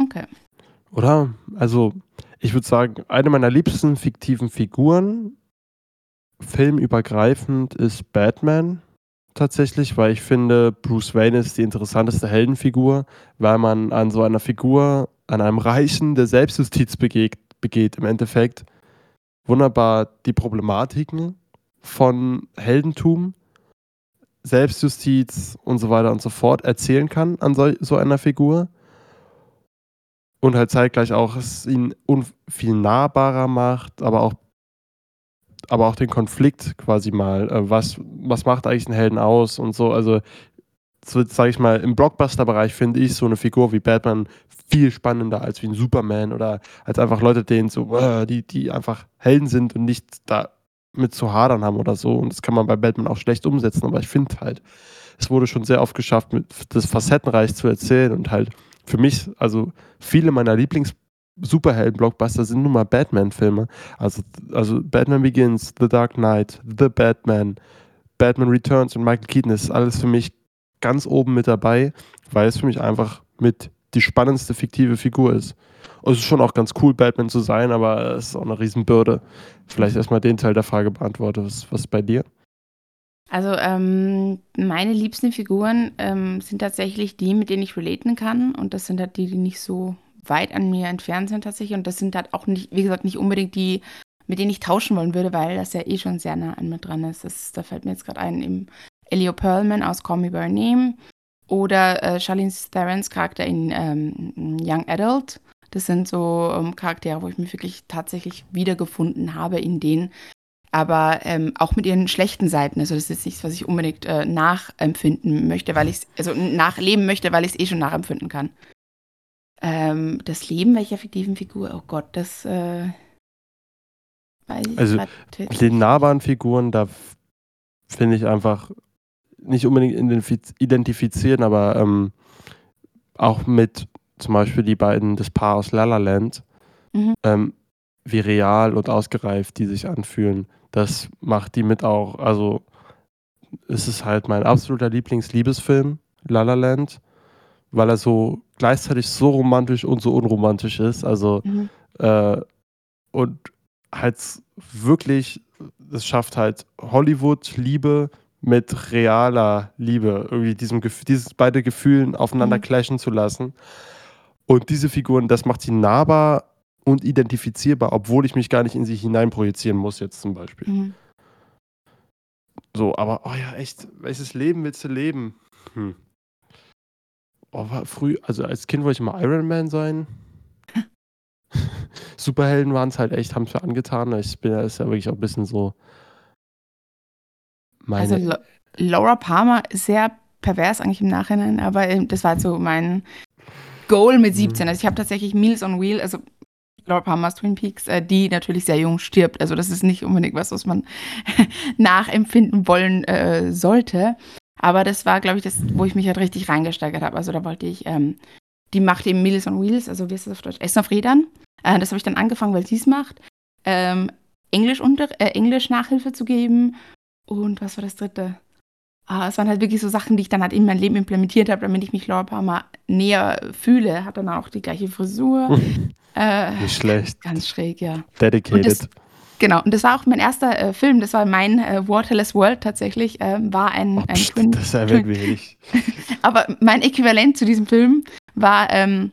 okay. Oder? Also, ich würde sagen, eine meiner liebsten fiktiven Figuren, filmübergreifend, ist Batman. Tatsächlich, weil ich finde, Bruce Wayne ist die interessanteste Heldenfigur, weil man an so einer Figur, an einem Reichen, der Selbstjustiz begeht, begeht im Endeffekt, wunderbar die Problematiken von Heldentum, Selbstjustiz und so weiter und so fort erzählen kann an so, so einer Figur. Und halt zeitgleich auch es ihn viel nahbarer macht, aber auch aber auch den Konflikt quasi mal, äh, was, was macht eigentlich einen Helden aus und so, also so sage ich mal, im Blockbuster-Bereich finde ich so eine Figur wie Batman viel spannender als wie ein Superman oder als einfach Leute, denen so, äh, die, die einfach Helden sind und nicht da mit zu hadern haben oder so. Und das kann man bei Batman auch schlecht umsetzen, aber ich finde halt, es wurde schon sehr oft geschafft, das facettenreich zu erzählen und halt für mich, also viele meiner Lieblings-Superhelden-Blockbuster sind nun mal Batman-Filme. Also, also Batman Begins, The Dark Knight, The Batman, Batman Returns und Michael Keaton, ist alles für mich ganz oben mit dabei, weil es für mich einfach mit die spannendste fiktive Figur ist. Und es ist schon auch ganz cool, Batman zu sein, aber es ist auch eine Riesenbürde. Vielleicht erstmal den Teil der Frage beantwortet. Was, was ist bei dir? Also, ähm, meine liebsten Figuren ähm, sind tatsächlich die, mit denen ich relaten kann. Und das sind halt die, die nicht so weit an mir entfernt sind tatsächlich. Und das sind halt auch nicht, wie gesagt, nicht unbedingt die, mit denen ich tauschen wollen würde, weil das ja eh schon sehr nah an mir dran ist. Das, da fällt mir jetzt gerade ein, eben Elio Perlman aus Call Me By Name oder äh, Charlene Therons Charakter in ähm, Young Adult. Das sind so ähm, Charaktere, wo ich mich wirklich tatsächlich wiedergefunden habe in denen. Aber ähm, auch mit ihren schlechten Seiten. Also das ist nichts, was ich unbedingt äh, nachempfinden möchte, weil ich es, also nachleben möchte, weil ich es eh schon nachempfinden kann. Ähm, das Leben welcher fiktiven Figur, oh Gott, das äh, weiß ich Also, wirklich Den nahbaren Figuren, da finde ich einfach nicht unbedingt identifiz- identifizieren, aber ähm, auch mit zum Beispiel die beiden, das Paar aus La La Land, Mhm. ähm, wie real und ausgereift die sich anfühlen. Das macht die mit auch, also es ist halt mein absoluter Lieblingsliebesfilm, La La Land, weil er so gleichzeitig so romantisch und so unromantisch ist. Also Mhm. äh, und halt wirklich, es schafft halt Hollywood-Liebe mit realer Liebe, irgendwie diesem, dieses beide Gefühlen aufeinander Mhm. clashen zu lassen. Und diese Figuren, das macht sie nahbar und identifizierbar, obwohl ich mich gar nicht in sie hineinprojizieren muss, jetzt zum Beispiel. Mhm. So, aber, oh ja, echt, welches Leben willst du leben? Hm. Oh, war früh, also als Kind wollte ich mal Iron Man sein. Superhelden waren es halt echt, haben es mir angetan. Ich bin ja, ist ja wirklich auch ein bisschen so Also meine. Lo Laura Palmer ist sehr pervers eigentlich im Nachhinein, aber ähm, das war so mein Goal mit 17. Mhm. Also ich habe tatsächlich Meals on Wheel, also Laura Palmer's Twin Peaks, äh, die natürlich sehr jung stirbt. Also das ist nicht unbedingt was, was man nachempfinden wollen äh, sollte. Aber das war, glaube ich, das, wo ich mich halt richtig reingesteigert habe. Also da wollte ich, ähm, die macht eben Meals on Wheels, also wie ist das auf Deutsch? Essen auf Rädern. Äh, das habe ich dann angefangen, weil sie es macht. Ähm, Englisch, unter, äh, Englisch Nachhilfe zu geben. Und was war das dritte? Ah, es waren halt wirklich so Sachen, die ich dann halt in mein Leben implementiert habe, damit ich mich Laura Palmer näher fühle. Hat dann auch die gleiche Frisur. äh, Nicht schlecht. Ganz schräg, ja. Dedicated. Und das- Genau, und das war auch mein erster äh, Film, das war mein äh, Waterless World tatsächlich, ähm, war ein, oh, ein pst, Twin, das erwähnt wir nicht. aber mein Äquivalent zu diesem Film war ähm,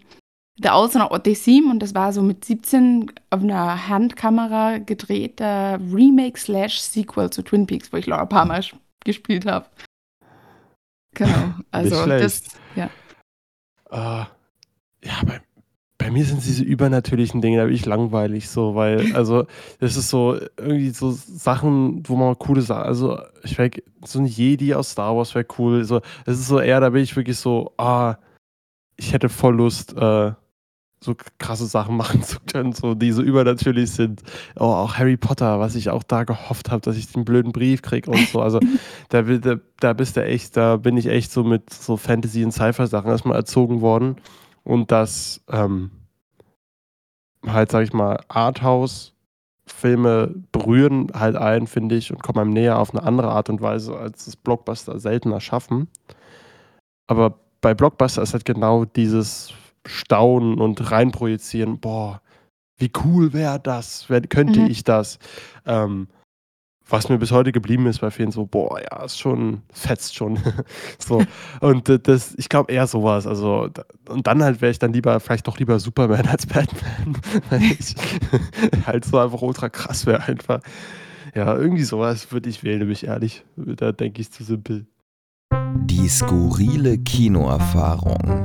The Alternate Odyssey und das war so mit 17 auf einer Handkamera gedrehter Remake slash Sequel zu Twin Peaks, wo ich Laura Palmer gespielt habe. Genau, also das, ja. Ah, ja, bei, bei mir sind diese übernatürlichen Dinge, da bin ich langweilig so, weil, also, das ist so irgendwie so Sachen, wo man coole Sachen, also, ich wäre so ein Jedi aus Star Wars wäre cool, so, es ist so eher, da bin ich wirklich so, ah, ich hätte voll Lust, äh, so krasse Sachen machen zu können, so, die so übernatürlich sind. Oh, auch Harry Potter, was ich auch da gehofft habe, dass ich den blöden Brief kriege und so. Also, da, da, da bist du echt, da bin ich echt so mit so Fantasy- und Sci-Fi-Sachen erstmal erzogen worden. Und das ähm, halt, sag ich mal, Arthouse-Filme berühren halt ein, finde ich, und kommen einem näher auf eine andere Art und Weise, als das Blockbuster seltener schaffen. Aber bei Blockbuster ist halt genau dieses Staunen und reinprojizieren, boah, wie cool wäre das, wer, könnte Mhm. ich das? Ähm, was mir bis heute geblieben ist bei vielen so, boah, ja, ist schon, fetzt schon. so. Und äh, das, ich glaube eher sowas. Also, da- und dann halt wäre ich dann lieber, vielleicht doch lieber Superman als Batman, weil ich halt so einfach ultra krass wäre einfach. Ja, irgendwie sowas würde ich wählen, bin ich ehrlich. Da denke ich zu simpel. Die skurrile Kinoerfahrung.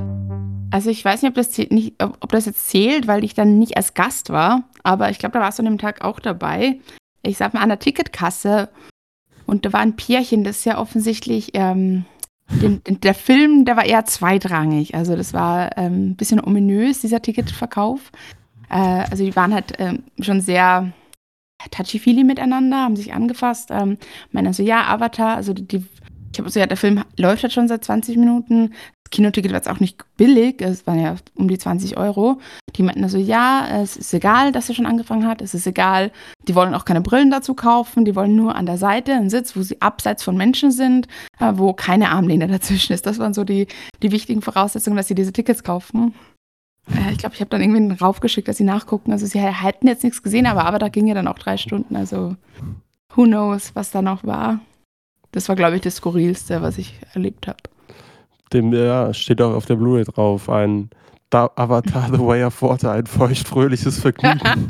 Also ich weiß nicht, ob das, zäh- nicht, ob, ob das jetzt zählt, weil ich dann nicht als Gast war, aber ich glaube, da warst du an dem Tag auch dabei. Ich sag mal an der Ticketkasse und da war ein Pärchen, das sehr offensichtlich, ähm, den, der Film, der war eher zweitrangig. Also das war ähm, ein bisschen ominös, dieser Ticketverkauf. Äh, also die waren halt ähm, schon sehr touchy-feely miteinander, haben sich angefasst. Ähm, meinen so, ja, Avatar, also die ich habe so, ja, der Film läuft halt schon seit 20 Minuten. Kinoticket war jetzt auch nicht billig, es waren ja um die 20 Euro. Die meinten also, ja, es ist egal, dass er schon angefangen hat, es ist egal. Die wollen auch keine Brillen dazu kaufen, die wollen nur an der Seite einen Sitz, wo sie abseits von Menschen sind, äh, wo keine Armlehne dazwischen ist. Das waren so die, die wichtigen Voraussetzungen, dass sie diese Tickets kaufen. Äh, ich glaube, ich habe dann irgendwie einen raufgeschickt, dass sie nachgucken. Also sie hätten jetzt nichts gesehen, aber, aber da ging ja dann auch drei Stunden. Also who knows, was da noch war. Das war, glaube ich, das Skurrilste, was ich erlebt habe. Dem ja, steht auch auf der Blu-ray drauf, ein da Avatar The Way of Water, ein feuchtfröhliches Vergnügen.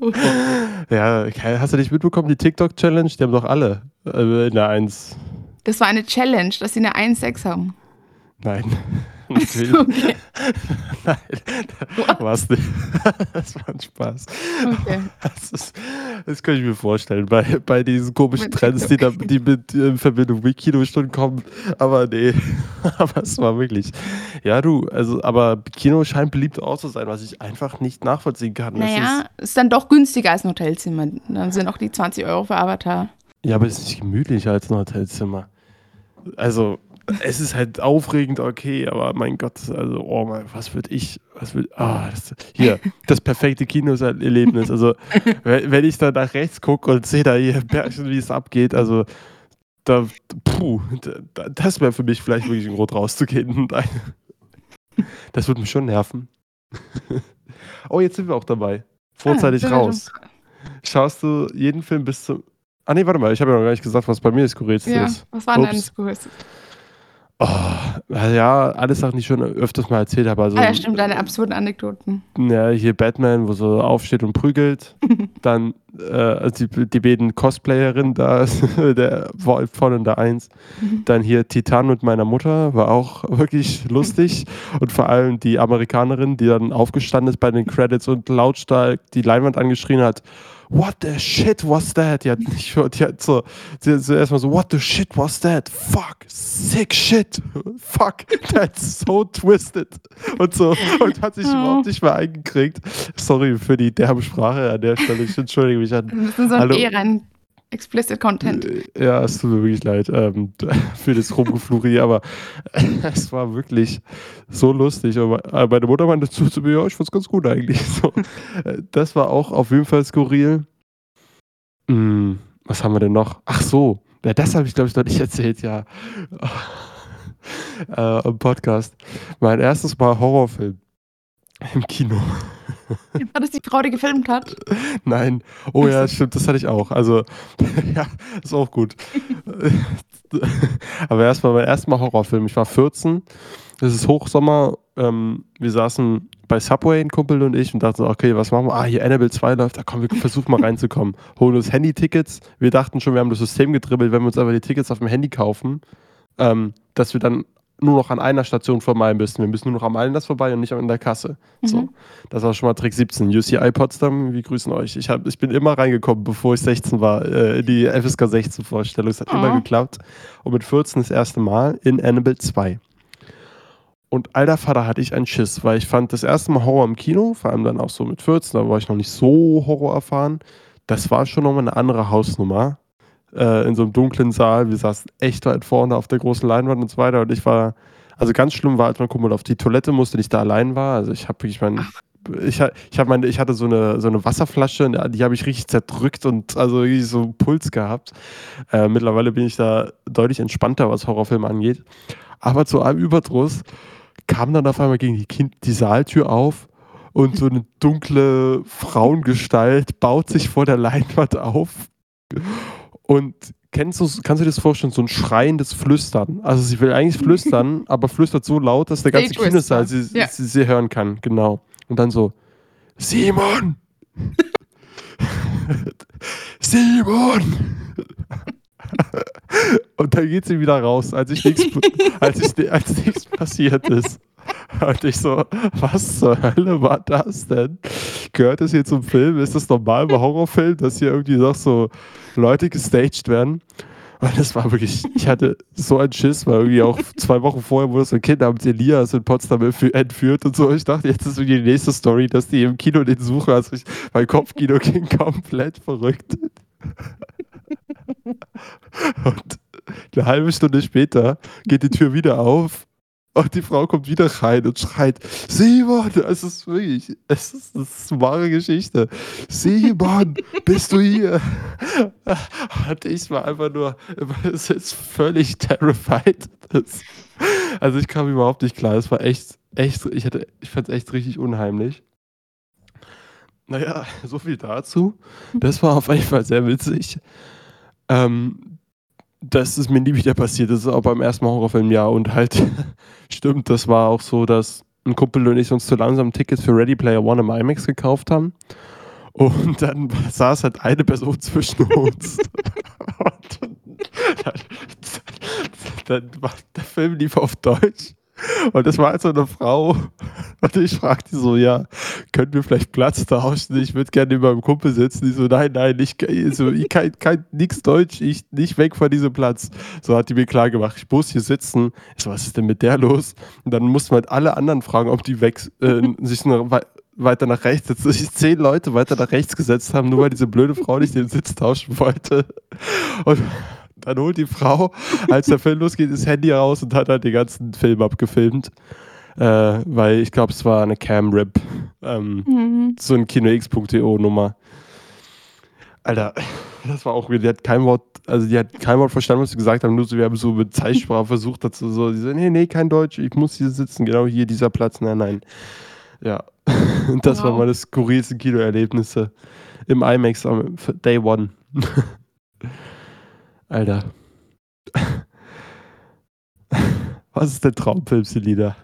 ja, okay, hast du nicht mitbekommen, die TikTok-Challenge? Die haben doch alle äh, in der 1. Das war eine Challenge, dass sie eine 1,6 haben. Nein. Natürlich. Okay. Nein, war's nicht. Das war ein Spaß. Okay. Das, ist, das kann ich mir vorstellen, bei, bei diesen komischen Mit Trends, die, da, die mit äh, in Verbindung mit Kinostunden kommen. Aber nee, aber es war wirklich. Ja, du, also, aber Kino scheint beliebt auch zu sein, was ich einfach nicht nachvollziehen kann. Naja, ist dann doch günstiger als ein Hotelzimmer. Dann sind auch die 20 Euro für Avatar. Ist, ja, aber es ist nicht gemütlicher als ein Hotelzimmer. Also, es ist halt aufregend, okay, aber mein Gott, also, oh mein, was würde ich, was würde, ah, das, hier, das perfekte Kinoerlebnis. Also, wenn, ich da nach rechts gucke und sehe da hier Bergchen, wie es abgeht, also, da, puh, da, das wäre für mich vielleicht wirklich ein Grund rauszugehen. Das würde mich schon nerven. Oh, jetzt sind wir auch dabei. Vorzeitig Ah, raus. Schaust du jeden Film bis zum. Ah, nee, warte mal, ich habe ja noch gar nicht gesagt, was bei mir das Skurrilste Ja, ist. was war denn dein. Skurrilste? Oh, na ja, alles Sachen, die ich schon öfters mal erzählt habe. Also, Ah ja, stimmt, deine absurden Anekdoten. ja, hier Batman, wo so aufsteht und prügelt. Dann äh, also die, die beiden Cosplayerinnen da, der von und der Eins. Mhm. Dann hier Titan mit meiner Mutter, war auch wirklich lustig. Und vor allem die Amerikanerin, die dann aufgestanden ist bei den Credits und lautstark die Leinwand angeschrien hat. What the shit was that? Die hat nicht die hat so, die hat so erstmal so, what the shit was that? Fuck, sick shit. Fuck, that's so twisted. Und so, und hat sich Oh. überhaupt nicht mehr eingekriegt. Sorry für die derbe Sprache an der Stelle. Ich entschuldige mich an Wir müssen so ein Hallo. E rein. Explicit Content. äh, Ja, es tut mir wirklich leid ähm, für das Rumgefluri, aber es war wirklich so lustig. Äh, meine Mutter meinte zu, zu mir, ja, ich fand's ganz gut eigentlich. So, äh, das war auch auf jeden Fall skurril. Hm, was haben wir denn noch? Ach so, ja, das habe ich, glaube ich, noch nicht erzählt, ja. äh, Im Podcast. Mein erstes Mal Horrorfilm im Kino. War das die Frau, die gefilmt hat? Nein. Oh ja, stimmt, das hatte ich auch. Also, ja, ist auch gut. Aber erstmal mein erster Mal Horrorfilm. Ich war 14. Es ist Hochsommer. Ähm, wir saßen bei Subway, ein Kumpel und ich, und dachten so, okay, was machen wir? Ah, hier Annabelle 2 läuft. Da komm, wir versuchen mal reinzukommen. Holen uns Handy-Tickets. Wir dachten schon, wir haben das System gedribbelt, wenn wir uns aber die Tickets auf dem Handy kaufen, ähm, dass wir dann nur noch an einer Station vorbei müssen. Wir müssen nur noch am Einlass vorbei und nicht an der Kasse. So. Mhm. Das war schon mal Trick 17. UCI Potsdam, wir grüßen euch. Ich, hab, ich bin immer reingekommen, bevor ich 16 war, äh, die FSK 16 Vorstellung. Es hat Oh. immer geklappt. Und mit 14 das erste Mal in Annabelle 2. Und alter Vater hatte ich einen Schiss, weil ich fand das erste Mal Horror im Kino, vor allem dann auch so mit 14, da war ich noch nicht so Horror erfahren. Das war schon nochmal eine andere Hausnummer. Äh, in so einem dunklen Saal. Wir saßen echt weit vorne auf der großen Leinwand und so weiter. Und ich war, also ganz schlimm war, als mein Kumpel auf die Toilette musste und ich da allein war. Also ich habe wirklich mein, ich, ich, meine, ich hatte so eine, so eine Wasserflasche, die habe ich richtig zerdrückt und also so einen Puls gehabt. Äh, mittlerweile bin ich da deutlich entspannter, was Horrorfilme angeht. Aber zu allem Überdruss kam dann auf einmal gegen die, kind, die Saaltür auf und so eine dunkle Frauengestalt baut sich vor der Leinwand auf. Und kennst du, kannst du dir das vorstellen, so ein schreiendes Flüstern? Also sie will eigentlich flüstern, aber flüstert so laut, dass der ganze Kinosaal sie, Ja. sie, sie hören kann. Genau. Und dann so, Simon! Simon! Und dann geht sie wieder raus, als ich nichts, als ich, als nichts passiert ist. Und ich so, was zur Hölle war das denn? Gehört das hier zum Film? Ist das normal bei Horrorfilmen, dass hier irgendwie noch so Leute gestaged werden? Und das war wirklich, ich hatte so einen Schiss, weil irgendwie auch zwei Wochen vorher wurde so ein Kind namens Elias in Potsdam entfü- entführt und so. Ich dachte, jetzt ist irgendwie die nächste Story, dass die im Kino den suchen. Also ich, mein Kopfkino ging komplett verrückt. Und eine halbe Stunde später geht die Tür wieder auf und die Frau kommt wieder rein und schreit: Simon, es ist wirklich, es ist, das ist eine wahre Geschichte. Simon, bist du hier? Und ich war einfach nur, es ist völlig terrified. Das, also ich kam überhaupt nicht klar. Es war echt, echt, ich, hatte, ich fand es echt richtig unheimlich. Naja, so viel dazu. Das war auf jeden Fall sehr witzig. Ähm, das ist mir nie wieder passiert. Das ist auch beim ersten Horrorfilm, ja. Und halt, stimmt, das war auch so, dass ein Kumpel und ich uns zu langsam Tickets für Ready Player One im IMAX gekauft haben. Und dann saß halt eine Person zwischen uns. und dann, dann war der Film lief auf Deutsch. Und das war halt so eine Frau. Und ich fragte die so, ja, können wir vielleicht Platz tauschen? Ich würde gerne neben meinem Kumpel sitzen. Die so, nein, nein, ich, so, ich kann, kann nichts Deutsch, ich nicht weg von diesem Platz. So hat die mir klar gemacht, ich muss hier sitzen. Ich so, was ist denn mit der los? Und dann mussten wir halt alle anderen fragen, ob die weg, äh, sich noch wei- weiter nach rechts setzen. Sich zehn Leute weiter nach rechts gesetzt haben, nur weil diese blöde Frau nicht den Sitz tauschen wollte. Und dann holt die Frau, als der Film losgeht, das Handy raus und hat halt den ganzen Film abgefilmt. Äh, weil ich glaube, es war eine Cam-Rip. Ähm, Mhm. so ein KinoX.to-Nummer. Alter, das war auch weird. Die hat kein Wort, also die hat kein Wort verstanden, was wir gesagt haben. Nur so, wir haben so mit Zeitsprache versucht, dazu so, die so, nee, nee, kein Deutsch, ich muss hier sitzen, genau hier, dieser Platz. Nein, nein. Ja. Und das waren Wow. meine skurrilsten Kinoerlebnisse im IMAX am Day One. Alter. Was ist der Traumfilm, Selina?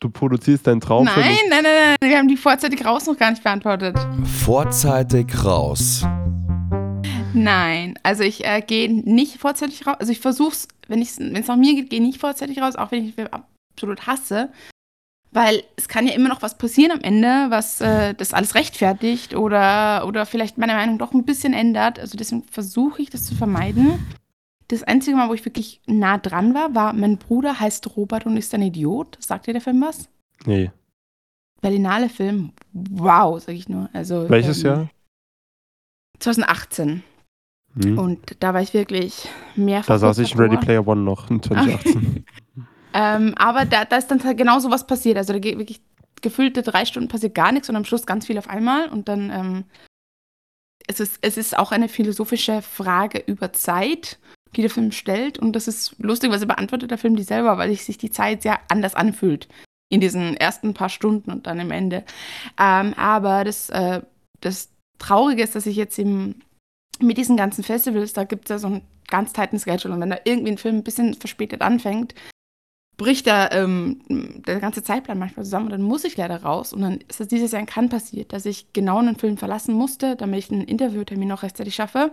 du produzierst deinen Traumfilm. Nein, nein, nein, nein, wir haben die vorzeitig raus noch gar nicht beantwortet. Vorzeitig raus. Nein, also ich äh, gehe nicht vorzeitig raus. Also ich versuche es, wenn es nach mir geht, gehe ich nicht vorzeitig raus, auch wenn ich den Film absolut hasse. Weil es kann ja immer noch was passieren am Ende, was äh, das alles rechtfertigt oder, oder vielleicht meine Meinung doch ein bisschen ändert. Also deswegen versuche ich das zu vermeiden. Das einzige Mal, wo ich wirklich nah dran war, war, mein Bruder heißt Robert und ist ein Idiot. Sagt dir der Film was? Nee. Berlinale Film. Wow, sag ich nur. Also, Welches ähm, Jahr? 2018. Hm. Und da war ich wirklich mehrfach. Da saß ich in Ready. Player One noch in 2018. Ähm, aber da, da ist dann halt genau so was passiert. Also da geht wirklich gefüllte drei Stunden passiert gar nichts und am Schluss ganz viel auf einmal. Und dann ähm, es ist es ist auch eine philosophische Frage über Zeit, die der Film stellt. Und das ist lustig, weil sie beantwortet der Film die selber, weil sich die Zeit sehr anders anfühlt in diesen ersten paar Stunden und dann am Ende. Ähm, aber das, äh, das Traurige ist, dass ich jetzt im, mit diesen ganzen Festivals, da gibt es ja so einen ganz tighten Schedule und wenn da irgendwie ein Film ein bisschen verspätet anfängt, bricht da ähm, der ganze Zeitplan manchmal zusammen und dann muss ich leider raus. Und dann ist das dieses Jahr in Cannes passiert, dass ich genau einen Film verlassen musste, damit ich einen Interviewtermin noch rechtzeitig schaffe,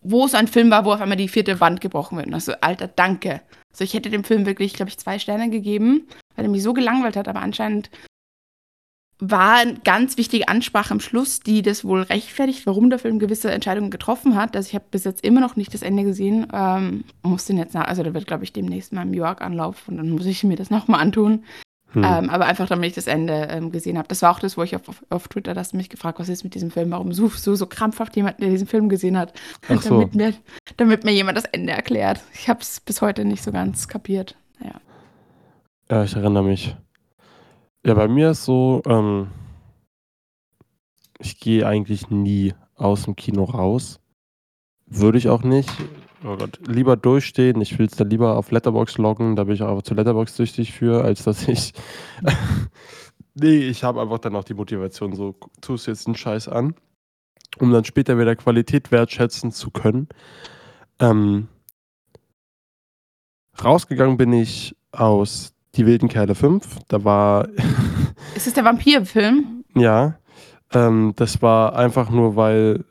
wo es ein Film war, wo auf einmal die vierte Wand gebrochen wird. Und so, Alter, danke. Also ich hätte dem Film wirklich, glaube ich, zwei Sterne gegeben, weil er mich so gelangweilt hat, aber anscheinend war eine ganz wichtige Ansprache am Schluss, die das wohl rechtfertigt, warum der Film gewisse Entscheidungen getroffen hat. Also ich habe bis jetzt immer noch nicht das Ende gesehen. Ähm, muss den jetzt nach, also der wird, glaube ich, demnächst mal im York-Anlauf und dann muss ich mir das nochmal antun. Hm. Ähm, aber einfach, damit ich das Ende ähm, gesehen habe. Das war auch das, wo ich auf, auf, auf Twitter das mich gefragt, was ist mit diesem Film? Warum suchst du so krampfhaft jemanden, der diesen Film gesehen hat? So. damit, mir, damit mir jemand das Ende erklärt. Ich habe es bis heute nicht so ganz kapiert. Naja. Ja, ich erinnere mich. Ja, bei mir ist so, ähm, ich gehe eigentlich nie aus dem Kino raus. Würde ich auch nicht. Oh Gott, lieber durchstehen. Ich will es dann lieber auf Letterbox loggen. Da bin ich auch zu Letterbox süchtig für, als dass ich. nee, ich habe einfach dann auch die Motivation, so tust jetzt einen Scheiß an, um dann später wieder Qualität wertschätzen zu können. Ähm, rausgegangen bin ich aus Die wilden Kerle 5. Da war, Ist es der Vampirfilm? ja, ähm, das war einfach nur, weil,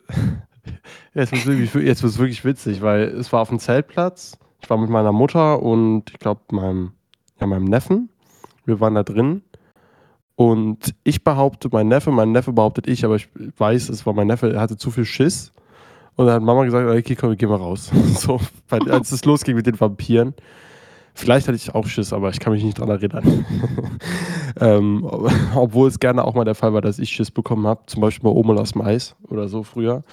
jetzt wird wirklich, jetzt wird's wirklich witzig, weil es war auf dem Zeltplatz. Ich war mit meiner Mutter und ich glaube meinem, ja, meinem Neffen. Wir waren da drin. Und ich behaupte, mein Neffe, mein Neffe behauptet ich, aber ich weiß, es war mein Neffe, er hatte zu viel Schiss. Und dann hat Mama gesagt, okay, komm, gehen mal raus. so, als es losging mit den Vampiren. Vielleicht hatte ich auch Schiss, aber ich kann mich nicht dran erinnern. ähm, ob- obwohl es gerne auch mal der Fall war, dass ich Schiss bekommen habe. Zum Beispiel bei Omel aus Eis oder so früher.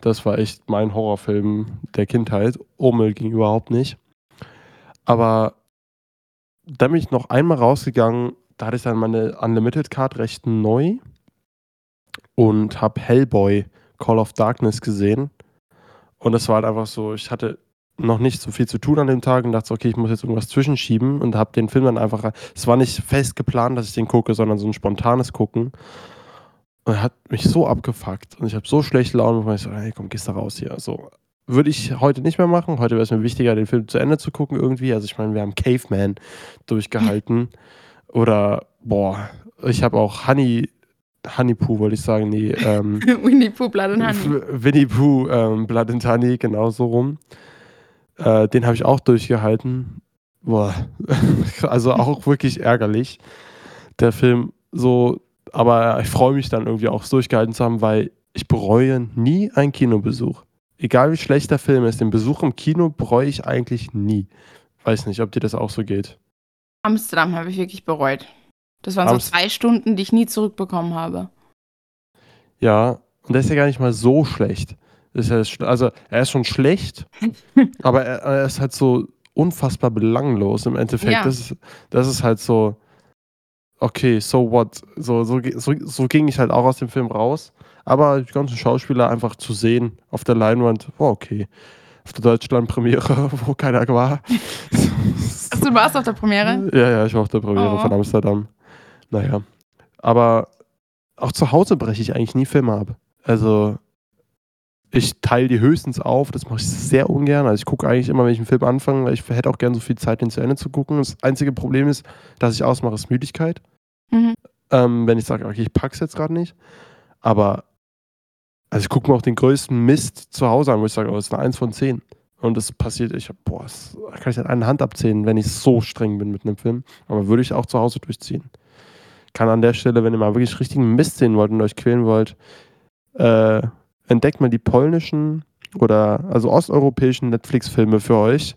Das war echt mein Horrorfilm der Kindheit. Omel ging überhaupt nicht. Aber da bin ich noch einmal rausgegangen. Da hatte ich dann meine Unlimited Card recht neu und habe Hellboy Call of Darkness gesehen. Und das war halt einfach so, ich hatte noch nicht so viel zu tun an dem Tag und dachte, okay, ich muss jetzt irgendwas zwischenschieben und habe den Film dann einfach, es war nicht fest geplant, dass ich den gucke, sondern so ein spontanes Gucken. Und er hat mich so abgefuckt und ich habe so schlechte Laune, weil ich so, hey, komm, gehst da raus hier. So, würde ich heute nicht mehr machen. Heute wäre es mir wichtiger, den Film zu Ende zu gucken irgendwie. Also ich meine, wir haben Caveman durchgehalten. Oder, boah, ich habe auch Honey, Honey Poo, wollte ich sagen, nee, ähm, Winnie Pooh, Blood and Honey. Winnie Pooh, ähm, Blood and Honey, genau so rum. Äh, den habe ich auch durchgehalten. Boah, also auch wirklich ärgerlich. Der Film so, aber ich freue mich dann irgendwie auch es durchgehalten zu haben, weil ich bereue nie einen Kinobesuch. Egal wie schlecht der Film ist, den Besuch im Kino bereue ich eigentlich nie. Weiß nicht, ob dir das auch so geht. Amsterdam habe ich wirklich bereut. Das waren Amst- so zwei Stunden, die ich nie zurückbekommen habe. Ja, und der ist ja gar nicht mal so schlecht. Ist ja also, er ist schon schlecht, aber er, er ist halt so unfassbar belanglos im Endeffekt. Ja. Das, ist, das ist halt so, okay, so what? So, so, so, so ging ich halt auch aus dem Film raus. Aber die ganzen Schauspieler einfach zu sehen auf der Leinwand, war okay. Auf der Deutschland-Premiere, wo keiner war. Ach, du warst auf der Premiere? Ja, ja, ich war auf der Premiere Oh. von Amsterdam. Naja. Aber auch zu Hause breche ich eigentlich nie Filme ab. Also, ich teile die höchstens auf, das mache ich sehr ungern. Also ich gucke eigentlich immer, wenn ich einen Film anfange, weil ich hätte auch gern so viel Zeit, den zu Ende zu gucken. Das einzige Problem ist, dass ich ausmache, ist Müdigkeit. Mhm. Ähm, wenn ich sage, okay, ich pack's jetzt gerade nicht. Aber also ich gucke mir auch den größten Mist zu Hause an, wo ich sage, oh, das ist eine 1 von 10. Und das passiert, ich hab, boah, das kann ich an einer Hand abzählen, wenn ich so streng bin mit einem Film. Aber würde ich auch zu Hause durchziehen. Kann an der Stelle, wenn ihr mal wirklich richtigen Mist sehen wollt und euch quälen wollt, äh, entdeckt mal die polnischen oder also osteuropäischen Netflix-Filme für euch.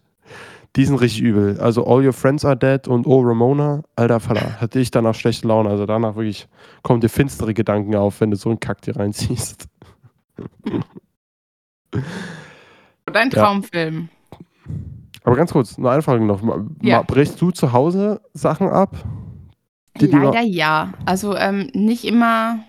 Die sind richtig übel. Also All Your Friends Are Dead und Oh Ramona, alter Faller, hatte ich danach schlechte Laune. Also danach wirklich kommen dir finstere Gedanken auf, wenn du so einen Kack dir reinziehst. Dein Ja. Traumfilm. Aber ganz kurz, eine eine Frage noch. Ja. Brichst du zu Hause Sachen ab? Die- die Leider ja. Also ähm, nicht immer.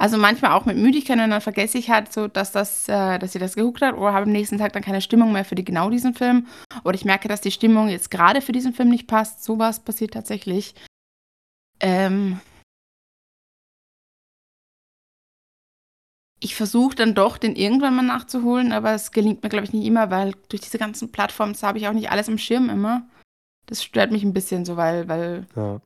Also manchmal auch mit Müdigkeit und dann vergesse ich halt so, dass das, äh, dass sie das geguckt hat oder habe am nächsten Tag dann keine Stimmung mehr für die, genau diesen Film. Oder ich merke, dass die Stimmung jetzt gerade für diesen Film nicht passt. Sowas passiert tatsächlich. Ähm, ich versuche dann doch, den irgendwann mal nachzuholen, aber es gelingt mir, glaube ich, nicht immer, weil durch diese ganzen Plattformen habe ich auch nicht alles am Schirm immer. Das stört mich ein bisschen so, weil, weil Ja.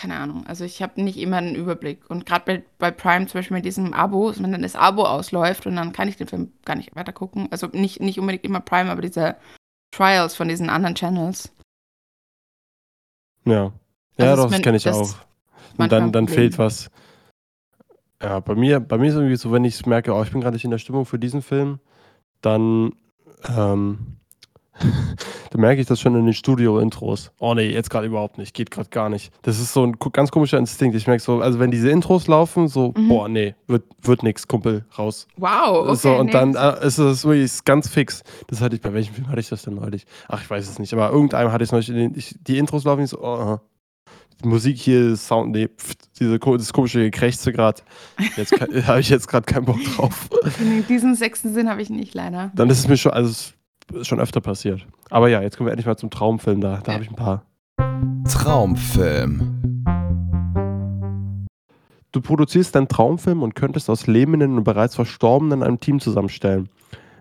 Keine Ahnung, also ich habe nicht immer einen Überblick. Und gerade bei, bei Prime zum Beispiel mit diesem Abo, wenn dann das Abo ausläuft und dann kann ich den Film gar nicht weiter gucken. Also nicht, nicht unbedingt immer Prime, aber diese Trials von diesen anderen Channels. Ja. Ja, Also doch, das kenne ich auch. Und dann, dann fehlt was. Ja, bei mir, bei mir ist irgendwie so, wenn ich merke, oh, ich bin gerade nicht in der Stimmung für diesen Film, dann, ähm, dann merke ich das schon in den Studio-Intros. Oh nee, jetzt gerade überhaupt nicht, geht gerade gar nicht. Das ist so ein ganz komischer Instinkt. Ich merke so, also wenn diese Intros laufen, so, Mhm. boah, nee, wird, wird nix, Kumpel, raus. Wow, okay. so, und nee, dann äh, ist es wirklich ganz fix. Das hatte ich, bei welchem Film hatte ich das denn neulich? Ach, ich weiß es nicht, aber irgendeinem hatte ich es neulich, in den, ich, die Intros laufen, ich so, oh, aha. die Musik hier, Sound, nee, pff, diese, das komische Gekrächze gerade. Jetzt habe ich jetzt gerade keinen Bock drauf. in diesen sechsten Sinn habe ich nicht leider. Dann ist es mir schon, also es ist schon öfter passiert. Aber ja, jetzt kommen wir endlich mal zum Traumfilm, da, da habe ich ein paar. Traumfilm. Du produzierst deinen Traumfilm und könntest aus lebenden und bereits Verstorbenen ein Team zusammenstellen.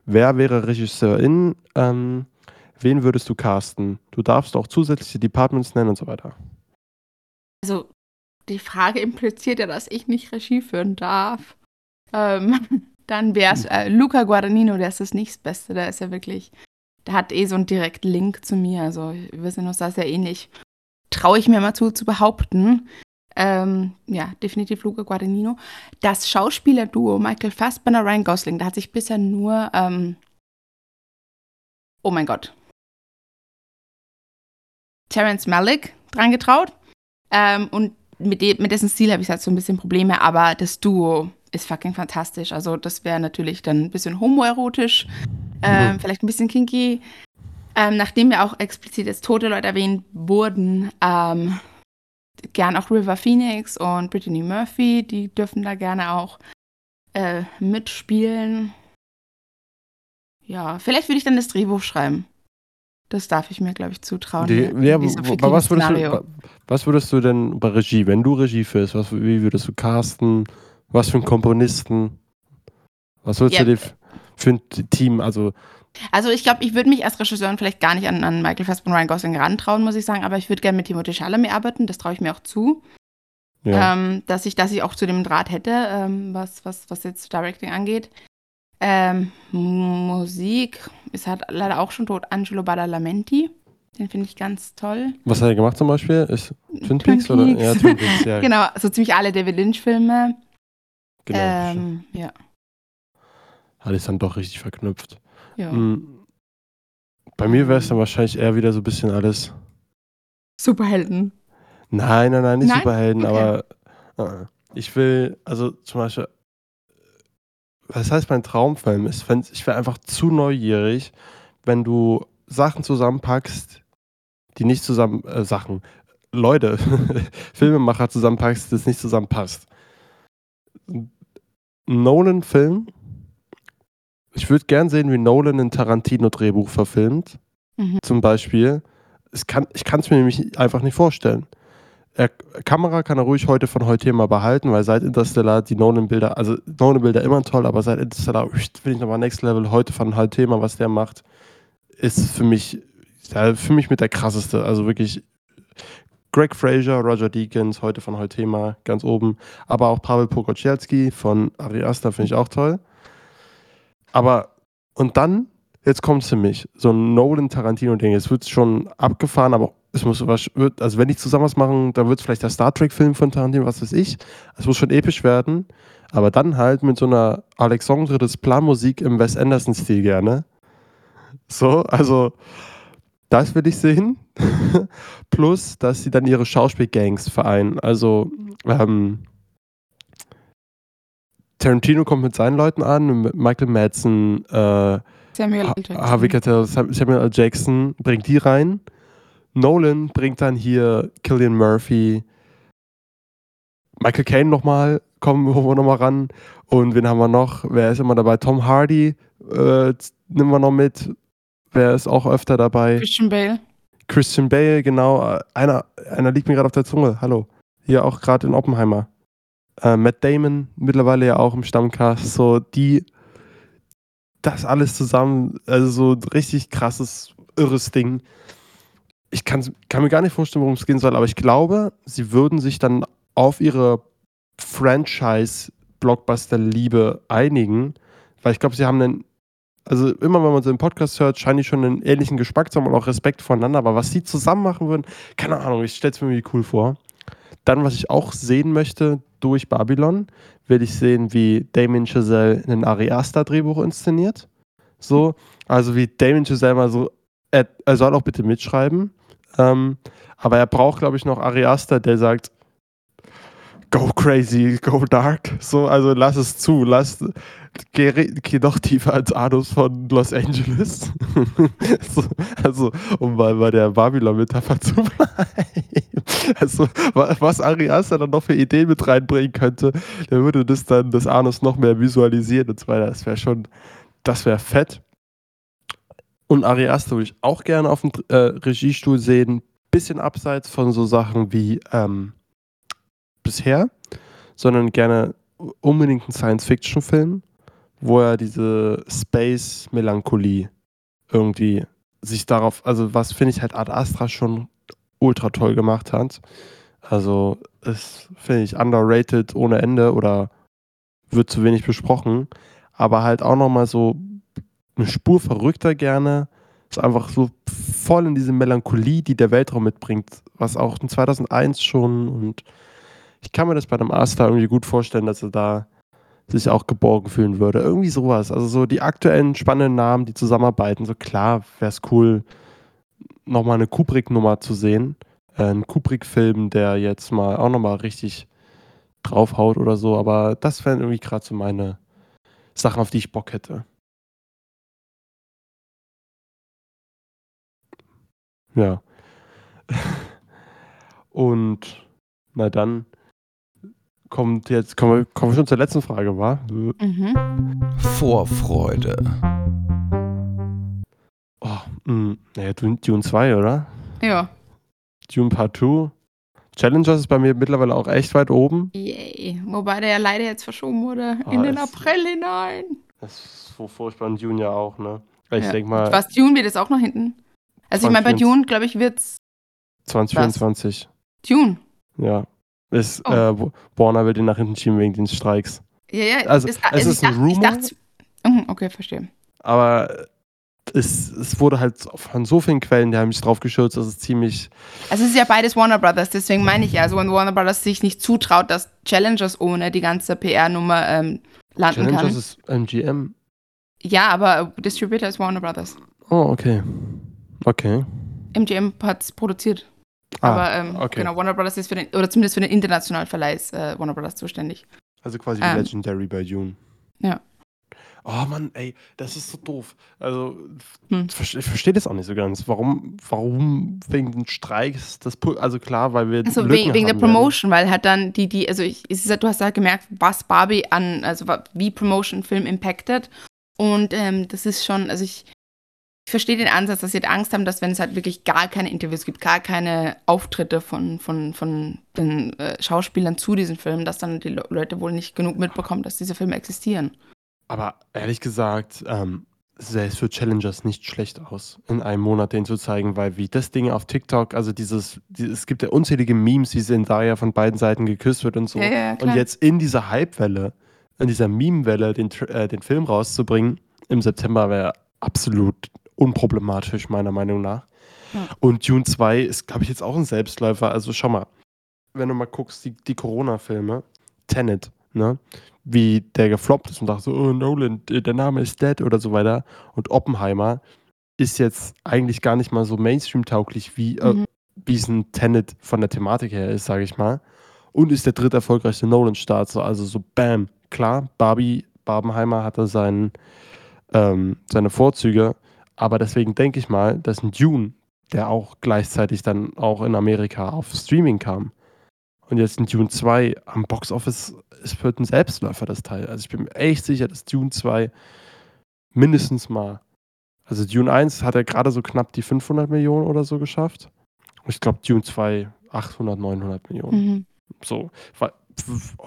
Wer wäre Regisseurin? Ähm, wen würdest du casten? Du darfst auch zusätzliche Departments nennen und so weiter. Also, die Frage impliziert ja, dass ich nicht Regie führen darf. Ähm, dann wäre es äh, Luca Guadagnino, der ist das nächstbeste. Der ist ja wirklich, der hat eh so einen direkten Link zu mir. Also, wir sind uns da sehr ähnlich. Traue ich mir mal zu, zu behaupten. Ähm, ja, definitiv Luca Guadagnino. Das Schauspielerduo Michael Fassbender, Ryan Gosling, da hat sich bisher nur, ähm, oh mein Gott, Terrence Malick dran getraut. Ähm, und mit, de mit dessen Stil habe ich halt so ein bisschen Probleme, aber das Duo ist fucking fantastisch. Also das wäre natürlich dann ein bisschen homoerotisch, ähm, Mhm. vielleicht ein bisschen kinky. Ähm, nachdem ja auch explizit jetzt tote Leute erwähnt wurden, ähm, gern auch River Phoenix und Brittany Murphy, die dürfen da gerne auch äh, mitspielen. Ja, vielleicht würde ich dann das Drehbuch schreiben. Das darf ich mir, glaube ich, zutrauen. Die, ja, bei was, würdest du, was würdest du denn bei Regie, wenn du Regie führst, was, wie würdest du casten? Was für einen Komponisten? Was würdest Ja. du dir für ein Team, also Also ich glaube, ich würde mich als Regisseurin vielleicht gar nicht an, an Michael Fassbender und Ryan Gosling rantrauen, muss ich sagen, aber ich würde gerne mit Timothée Chalamet arbeiten, das traue ich mir auch zu, ja. ähm, dass, ich, dass ich auch zu dem Draht hätte, ähm, was, was, was jetzt Directing angeht. Ähm, Musik ist halt leider auch schon tot, Angelo Badalamenti, den finde ich ganz toll. was hat er gemacht zum Beispiel? Ist Twin Twin Peaks, oder? Peaks. Ja, Twin Peaks, ja. Genau, so ziemlich alle David Lynch-Filme. Genau. Ähm, ja. Hat es dann doch richtig verknüpft. ja. Mm. Bei mir wäre es dann wahrscheinlich eher wieder so ein bisschen alles. Superhelden. Nein, nein, nein, nicht Nein? Superhelden, Okay. aber äh, ich will, also zum Beispiel, was heißt mein Traumfilm ist, ich wäre einfach zu neugierig, wenn du Sachen zusammenpackst, die nicht zusammen, äh, Sachen, Leute, Filmemacher zusammenpackst, das nicht zusammenpasst. Nolan-Film, ich würde gern sehen, wie Nolan ein Tarantino-Drehbuch verfilmt Mhm. zum Beispiel. Es kann, ich kann es mir nämlich einfach nicht vorstellen. Er, Kamera kann er ruhig heute von heute mal behalten, weil seit Interstellar die Nolan-Bilder, also Nolan-Bilder immer toll, aber seit Interstellar finde ich nochmal Next Level heute von heute Thema, was der macht, ist für mich, ja, für mich mit der krasseste. Also wirklich Greg Fraser, Roger Deakins, heute von heute Thema, ganz oben. Aber auch Pavel Pokoczynski von Ari Aster finde ich auch toll. Aber, und dann, jetzt kommt es für mich, so ein Nolan-Tarantino-Ding. Es wird schon abgefahren, aber es muss was, also wenn die zusammen was machen, dann wird es vielleicht der Star Trek-Film von Tarantino, was weiß ich. Es muss schon episch werden, aber dann halt mit so einer Alexandre Desplat-Musik im Wes Anderson-Stil gerne. So, also das will ich sehen. Plus, dass sie dann ihre Schauspielgangs vereinen. Also, ähm, Tarantino kommt mit seinen Leuten an, mit Michael Madsen, äh, Samuel L. Jackson. Harvey Keitel, Sam- Samuel L. Jackson, bringt die rein. Nolan bringt dann hier Killian Murphy, Michael Caine nochmal, kommen holen wir nochmal ran. Und wen haben wir noch? Wer ist immer dabei? Tom Hardy äh, nehmen wir noch mit. Wer ist auch öfter dabei? Christian Bale. Christian Bale, genau. Äh, Einer, einer liegt mir gerade auf der Zunge. Hallo. Hier auch gerade in Oppenheimer. Äh, Matt Damon, mittlerweile ja auch im Stammcast. So, die, das alles zusammen, also so ein richtig krasses, irres Ding. Ich kann's, kann mir gar nicht vorstellen, worum es gehen soll, aber ich glaube, sie würden sich dann auf ihre Franchise-Blockbuster-Liebe einigen, weil ich glaube, sie haben einen also immer wenn man so einen Podcast hört, scheinen die schon einen ähnlichen Geschmack zu haben und auch Respekt voneinander. Aber was die zusammen machen würden, keine Ahnung, ich stelle es mir irgendwie cool vor. Dann, was ich auch sehen möchte durch Babylon, will ich sehen, wie Damien Chazelle ein Ari Aster Drehbuch inszeniert. So, also wie Damien Chazelle mal so, er, er soll auch bitte mitschreiben. Ähm, aber er braucht, glaube ich, noch Ari der sagt, go crazy, go dark. So, also lass es zu, lass, geh, geh noch tiefer als Anus von Los Angeles. so, also, um mal bei der Babylon-Metapher zu bleiben. Also, wa- was Ari Aster dann noch für Ideen mit reinbringen könnte, der würde das dann, das Anus noch mehr visualisieren. Und zwar, das wäre schon, das wäre fett. Und Ari Aster würde ich auch gerne auf dem äh, Regiestuhl sehen. Bisschen abseits von so Sachen wie, ähm, bisher, sondern gerne unbedingt einen Science-Fiction-Film, wo er diese Space-Melancholie irgendwie sich darauf, also was finde ich halt Ad Astra schon ultra toll gemacht hat. Also ist, finde ich, underrated ohne Ende oder wird zu wenig besprochen, aber halt auch nochmal so eine Spur verrückter gerne. Ist einfach so voll in diese Melancholie, die der Weltraum mitbringt, was auch in 2001 schon und ich kann mir das bei einem Asta irgendwie gut vorstellen, dass er da sich auch geborgen fühlen würde. Irgendwie sowas. Also so die aktuellen spannenden Namen, die zusammenarbeiten. So klar wäre es cool, nochmal eine Kubrick-Nummer zu sehen. Äh, ein Kubrick-Film, der jetzt mal auch nochmal richtig draufhaut oder so. Aber das wären irgendwie gerade so meine Sachen, auf die ich Bock hätte. Ja. Und na dann kommt jetzt, kommen wir, kommen wir schon zur letzten Frage, war? Mhm. Vorfreude. Oh, mh, naja, Dune, Dune 2, oder? Ja. Dune Part 2. Challengers ist bei mir mittlerweile auch echt weit oben. Yay. Wobei der ja leider jetzt verschoben wurde Ah, in den April hinein. Das ist so furchtbar in Dune ja auch, ne? Ich Ja. denke mal Was Dune wird es auch noch hinten? Also ich meine, bei 2024. Dune, glaube ich, wird's 2024. Dune. Ja. Ist, Oh. äh, Wa- Warner will den nach hinten schieben wegen den Streiks. Ja, ja. Also, ist, es ist ein dachte, Rumor. dachte, Mhm, okay, verstehe. Aber es, es wurde halt von so vielen Quellen, die haben sich drauf geschürzt, dass es ziemlich. Also es ist ja beides Warner Brothers, deswegen meine ich ja, also wenn Warner Brothers sich nicht zutraut, dass Challengers ohne die ganze PR-Nummer ähm, landen Challengers kann. ist MGM. Ja, aber Distributor ist Warner Brothers. Oh, okay. Okay. MGM hat es produziert. Ah, aber ähm, okay. genau, Warner Brothers ist für den, oder zumindest für den internationalen Verleih ist äh, Warner Brothers zuständig. Also quasi Ähm. Legendary bei Dune. Ja. Oh Mann, ey, das ist so doof. Also, Hm. ich verste- ich verstehe das auch nicht so ganz. Warum, warum wegen den Streiks das Pu Also klar, weil wir Also wegen, wegen der haben werden. Promotion, weil halt dann die, die, also ich, ist, du hast halt gemerkt, was Barbie an, also wie Promotion Film impactet. Und ähm, das ist schon, also ich ich verstehe den Ansatz, dass sie halt Angst haben, dass wenn es halt wirklich gar keine Interviews gibt, gar keine Auftritte von, von, von den äh, Schauspielern zu diesen Filmen, dass dann die Le Leute wohl nicht genug mitbekommen, dass diese Filme existieren. Aber ehrlich gesagt, ähm, es für Challengers nicht schlecht aus, in einem Monat den zu zeigen, weil wie das Ding auf TikTok, also dieses, die, es gibt ja unzählige Memes, wie Zendaya von beiden Seiten geküsst wird und so. Ja, ja, und jetzt in dieser Hypewelle, in dieser Meme-Welle den, äh, den Film rauszubringen, im September wäre absolut unproblematisch, meiner Meinung nach. Ja. Und Dune 2 ist, glaube ich, jetzt auch ein Selbstläufer. Also schau mal, wenn du mal guckst, die, die Corona-Filme, Tenet, ne? wie der gefloppt ist und dachte so, oh Nolan, äh, der Name ist dead oder so weiter. Und Oppenheimer ist jetzt eigentlich gar nicht mal so Mainstream-tauglich, wie, äh, Mhm. wie es ein Tenet von der Thematik her ist, sage ich mal. Und ist der dritt erfolgreichste Nolan-Start. So, also so bam, klar, Barbie, Barbenheimer hatte seinen, ähm, seine Vorzüge. Aber deswegen denke ich mal, dass ein Dune, der auch gleichzeitig dann auch in Amerika auf Streaming kam, und jetzt ein Dune 2 am Boxoffice, es wird ein Selbstläufer, das Teil. Also ich bin mir echt sicher, dass Dune 2 mindestens mal, also Dune 1 hat er gerade so knapp die 500 Millionen oder so geschafft. Und ich glaube Dune 2 800, 900 Millionen. Mhm. So,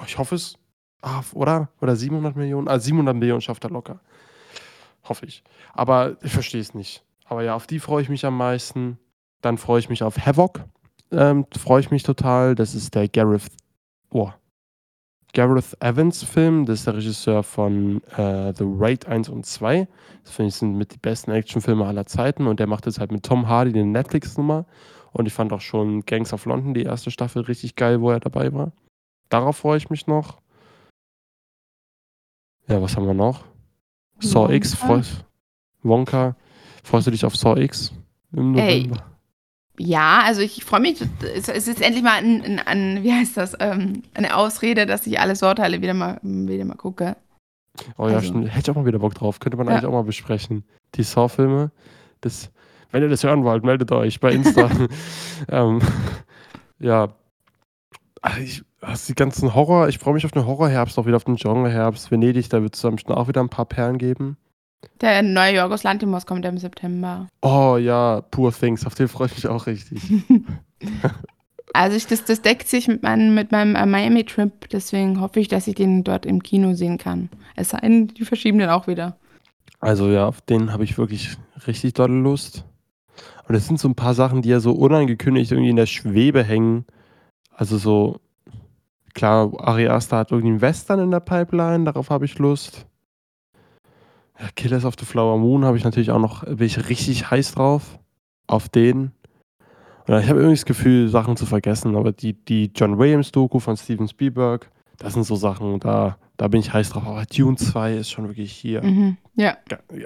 ich hoffe es, ah, oder? Oder 700 Millionen? Ah, 700 Millionen schafft er locker. Hoffe ich. Aber ich verstehe es nicht. Aber ja, auf die freue ich mich am meisten. Dann freue ich mich auf Havoc. Ähm, freue ich mich total. Das ist der Gareth, oh, Gareth Evans Film. Das ist der Regisseur von äh, The Raid 1 und 2. Das finde ich sind mit die besten Actionfilme aller Zeiten. Und der macht jetzt halt mit Tom Hardy eine Netflix-Nummer. Und ich fand auch schon Gangs of London, die erste Staffel, richtig geil, wo er dabei war. Darauf freue ich mich noch. Ja, was haben wir noch? Saw X, Wonka. freust Wonka. Freust du dich auf Saw X im Ey. November? Ja, also ich freue mich, es es ist endlich mal ein, ein, ein wie heißt das, ähm, eine Ausrede, dass ich alle Sorteile wieder mal, wieder mal gucke. Oh ja, also- stimmt. Hätte ich auch mal wieder Bock drauf. Könnte man Ja. eigentlich auch mal besprechen. Die Saw-Filme. Das, wenn ihr das hören wollt, meldet euch bei Insta. ähm, ja. Ach, Ich, also die ganzen Horror, ich freue mich auf den Horrorherbst, auch wieder auf den Genre-Herbst. Venedig, da wird es dann auch wieder ein paar Perlen geben. Der neue Jorgos Lantimos kommt im September. Oh ja, Poor Things, auf den freue ich mich auch richtig. Also ich, das, das deckt sich mit, meinem mit meinem äh, Miami-Trip, deswegen hoffe ich, dass ich den dort im Kino sehen kann. Es sei denn, die verschieben den auch wieder. Also ja, auf den habe ich wirklich richtig dolle Lust. Und es sind so ein paar Sachen, die ja so unangekündigt irgendwie in der Schwebe hängen. Also so, klar, Ari Aster hat irgendwie einen Western in der Pipeline, darauf habe ich Lust. Ja, Killers of the Flower Moon habe ich natürlich auch noch, bin ich richtig heiß drauf. Auf den. Und ich habe irgendwie das Gefühl, Sachen zu vergessen, aber die, die John Williams-Doku von Steven Spielberg, das sind so Sachen, da, da bin ich heiß drauf. Aber Dune 2 ist schon wirklich hier Mhm. Ja.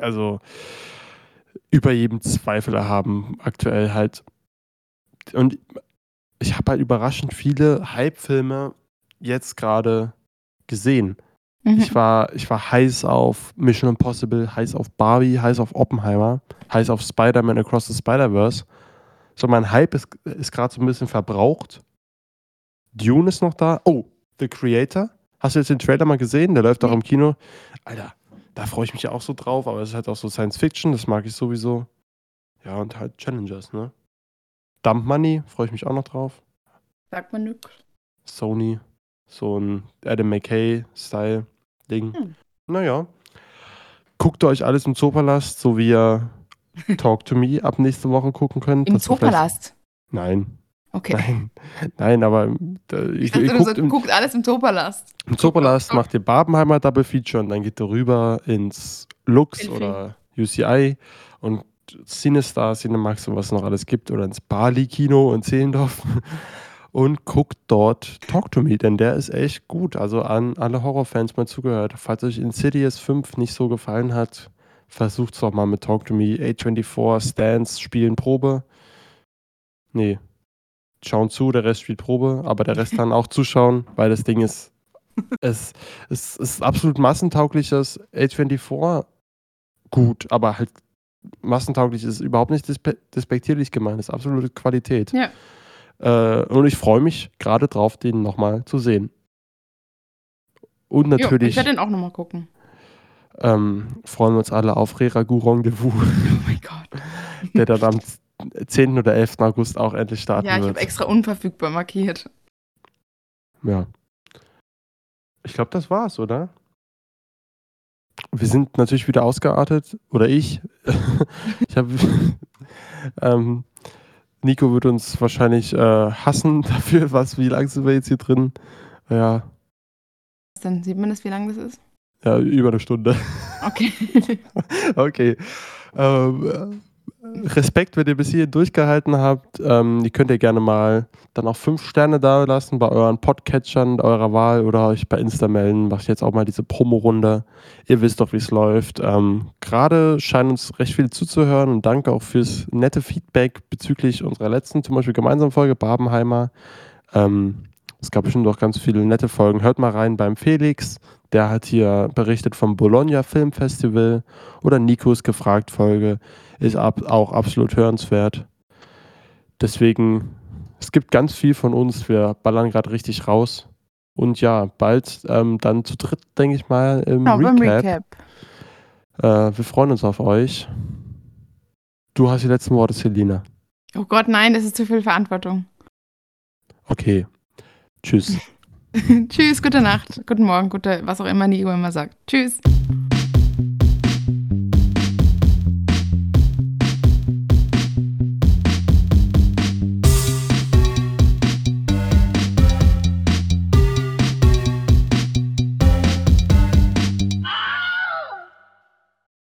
also über jedem Zweifel erhaben aktuell halt. Und ich habe halt überraschend viele Hype-Filme jetzt gerade gesehen. Mhm. Ich war, ich war heiß auf Mission Impossible, heiß auf Barbie, heiß auf Oppenheimer, heiß auf Spider-Man Across the Spider-Verse. So, mein Hype ist, ist gerade so ein bisschen verbraucht. Dune ist noch da. Oh, The Creator. Hast du jetzt den Trailer mal gesehen? Der läuft auch im Kino. Alter, da freue ich mich ja auch so drauf, aber es ist halt auch so Science Fiction, das mag ich sowieso. Ja, und halt Challengers, ne? Dump Money, freue ich mich auch noch drauf. Sagt man nix. Sony, so ein Adam McKay-Style-Ding. Hm. Naja. Guckt euch alles im Zoopalast, so wie ihr Talk to Me ab nächste Woche gucken könnt. Im Zoopalast. Nein, Okay. nein, nein, aber äh, Ich ich, dachte, ihr guckt so, im, guckt alles im Zoopalast. im Zoopalast macht ihr Barbenheimer Double Feature und dann geht ihr rüber ins Lux Filfi. oder UCI und Cinestar, Cinemax und was noch alles gibt oder ins Bali-Kino in Zehlendorf und guckt dort Talk to Me, denn der ist echt gut. Also an alle Horrorfans mal zugehört. Falls euch Insidious 5 nicht so gefallen hat, versucht es doch mal mit Talk to Me. A24, Stance, Spielen Probe. Nee, schauen zu, der Rest spielt Probe, aber der Rest dann auch zuschauen, weil das Ding ist, es, es ist absolut massentaugliches A24 gut, aber halt massentauglich ist überhaupt nicht dispe despektierlich gemeint, ist absolute Qualität. Ja. Äh, und ich freue mich gerade drauf, den nochmal zu sehen. Und Jo, ich natürlich, werde den auch nochmal gucken. ähm, freuen wir uns alle auf Reragu Rendezvous, Oh mein Gott. der dann am 10. oder 11. August auch endlich starten Ja, ich wird. habe extra unverfügbar markiert. Ja. Ich glaube, das war's, oder? Wir sind natürlich wieder ausgeartet, oder ich. ich habe. ähm, Nico wird uns wahrscheinlich äh, hassen dafür, was, wie lange sind wir jetzt hier drin? Ja, Dann sieht man das, wie lang das ist. ja über eine Stunde. Okay. Okay. Ähm, äh, Respekt, wenn ihr bis hierhin durchgehalten habt. Ähm, ihr könnt ihr gerne mal dann auch fünf Sterne da lassen bei euren Podcatchern eurer Wahl oder euch bei Insta melden. Mache ich jetzt auch mal diese Promo-Runde. Ihr wisst doch, wie es läuft. Ähm, Gerade scheinen uns recht viele zuzuhören und danke auch fürs nette Feedback bezüglich unserer letzten, zum Beispiel gemeinsamen Folge Babenheimer. Ähm, es gab bestimmt auch ganz viele nette Folgen. Hört mal rein beim Felix. Der hat hier berichtet vom Bologna Film Festival oder Nikos gefragt Folge. Ist ab, auch absolut hörenswert. Deswegen, es gibt ganz viel von uns. Wir ballern gerade richtig raus. Und ja, bald ähm, dann zu dritt, denke ich mal, im Genau, Recap. Recap. Äh, wir freuen uns auf euch. Du hast die letzten Worte, Selina. Oh Gott, nein, das ist zu viel Verantwortung. Okay. Tschüss. Tschüss, gute Nacht, guten Morgen, gute, was auch immer Nico immer sagt. Tschüss.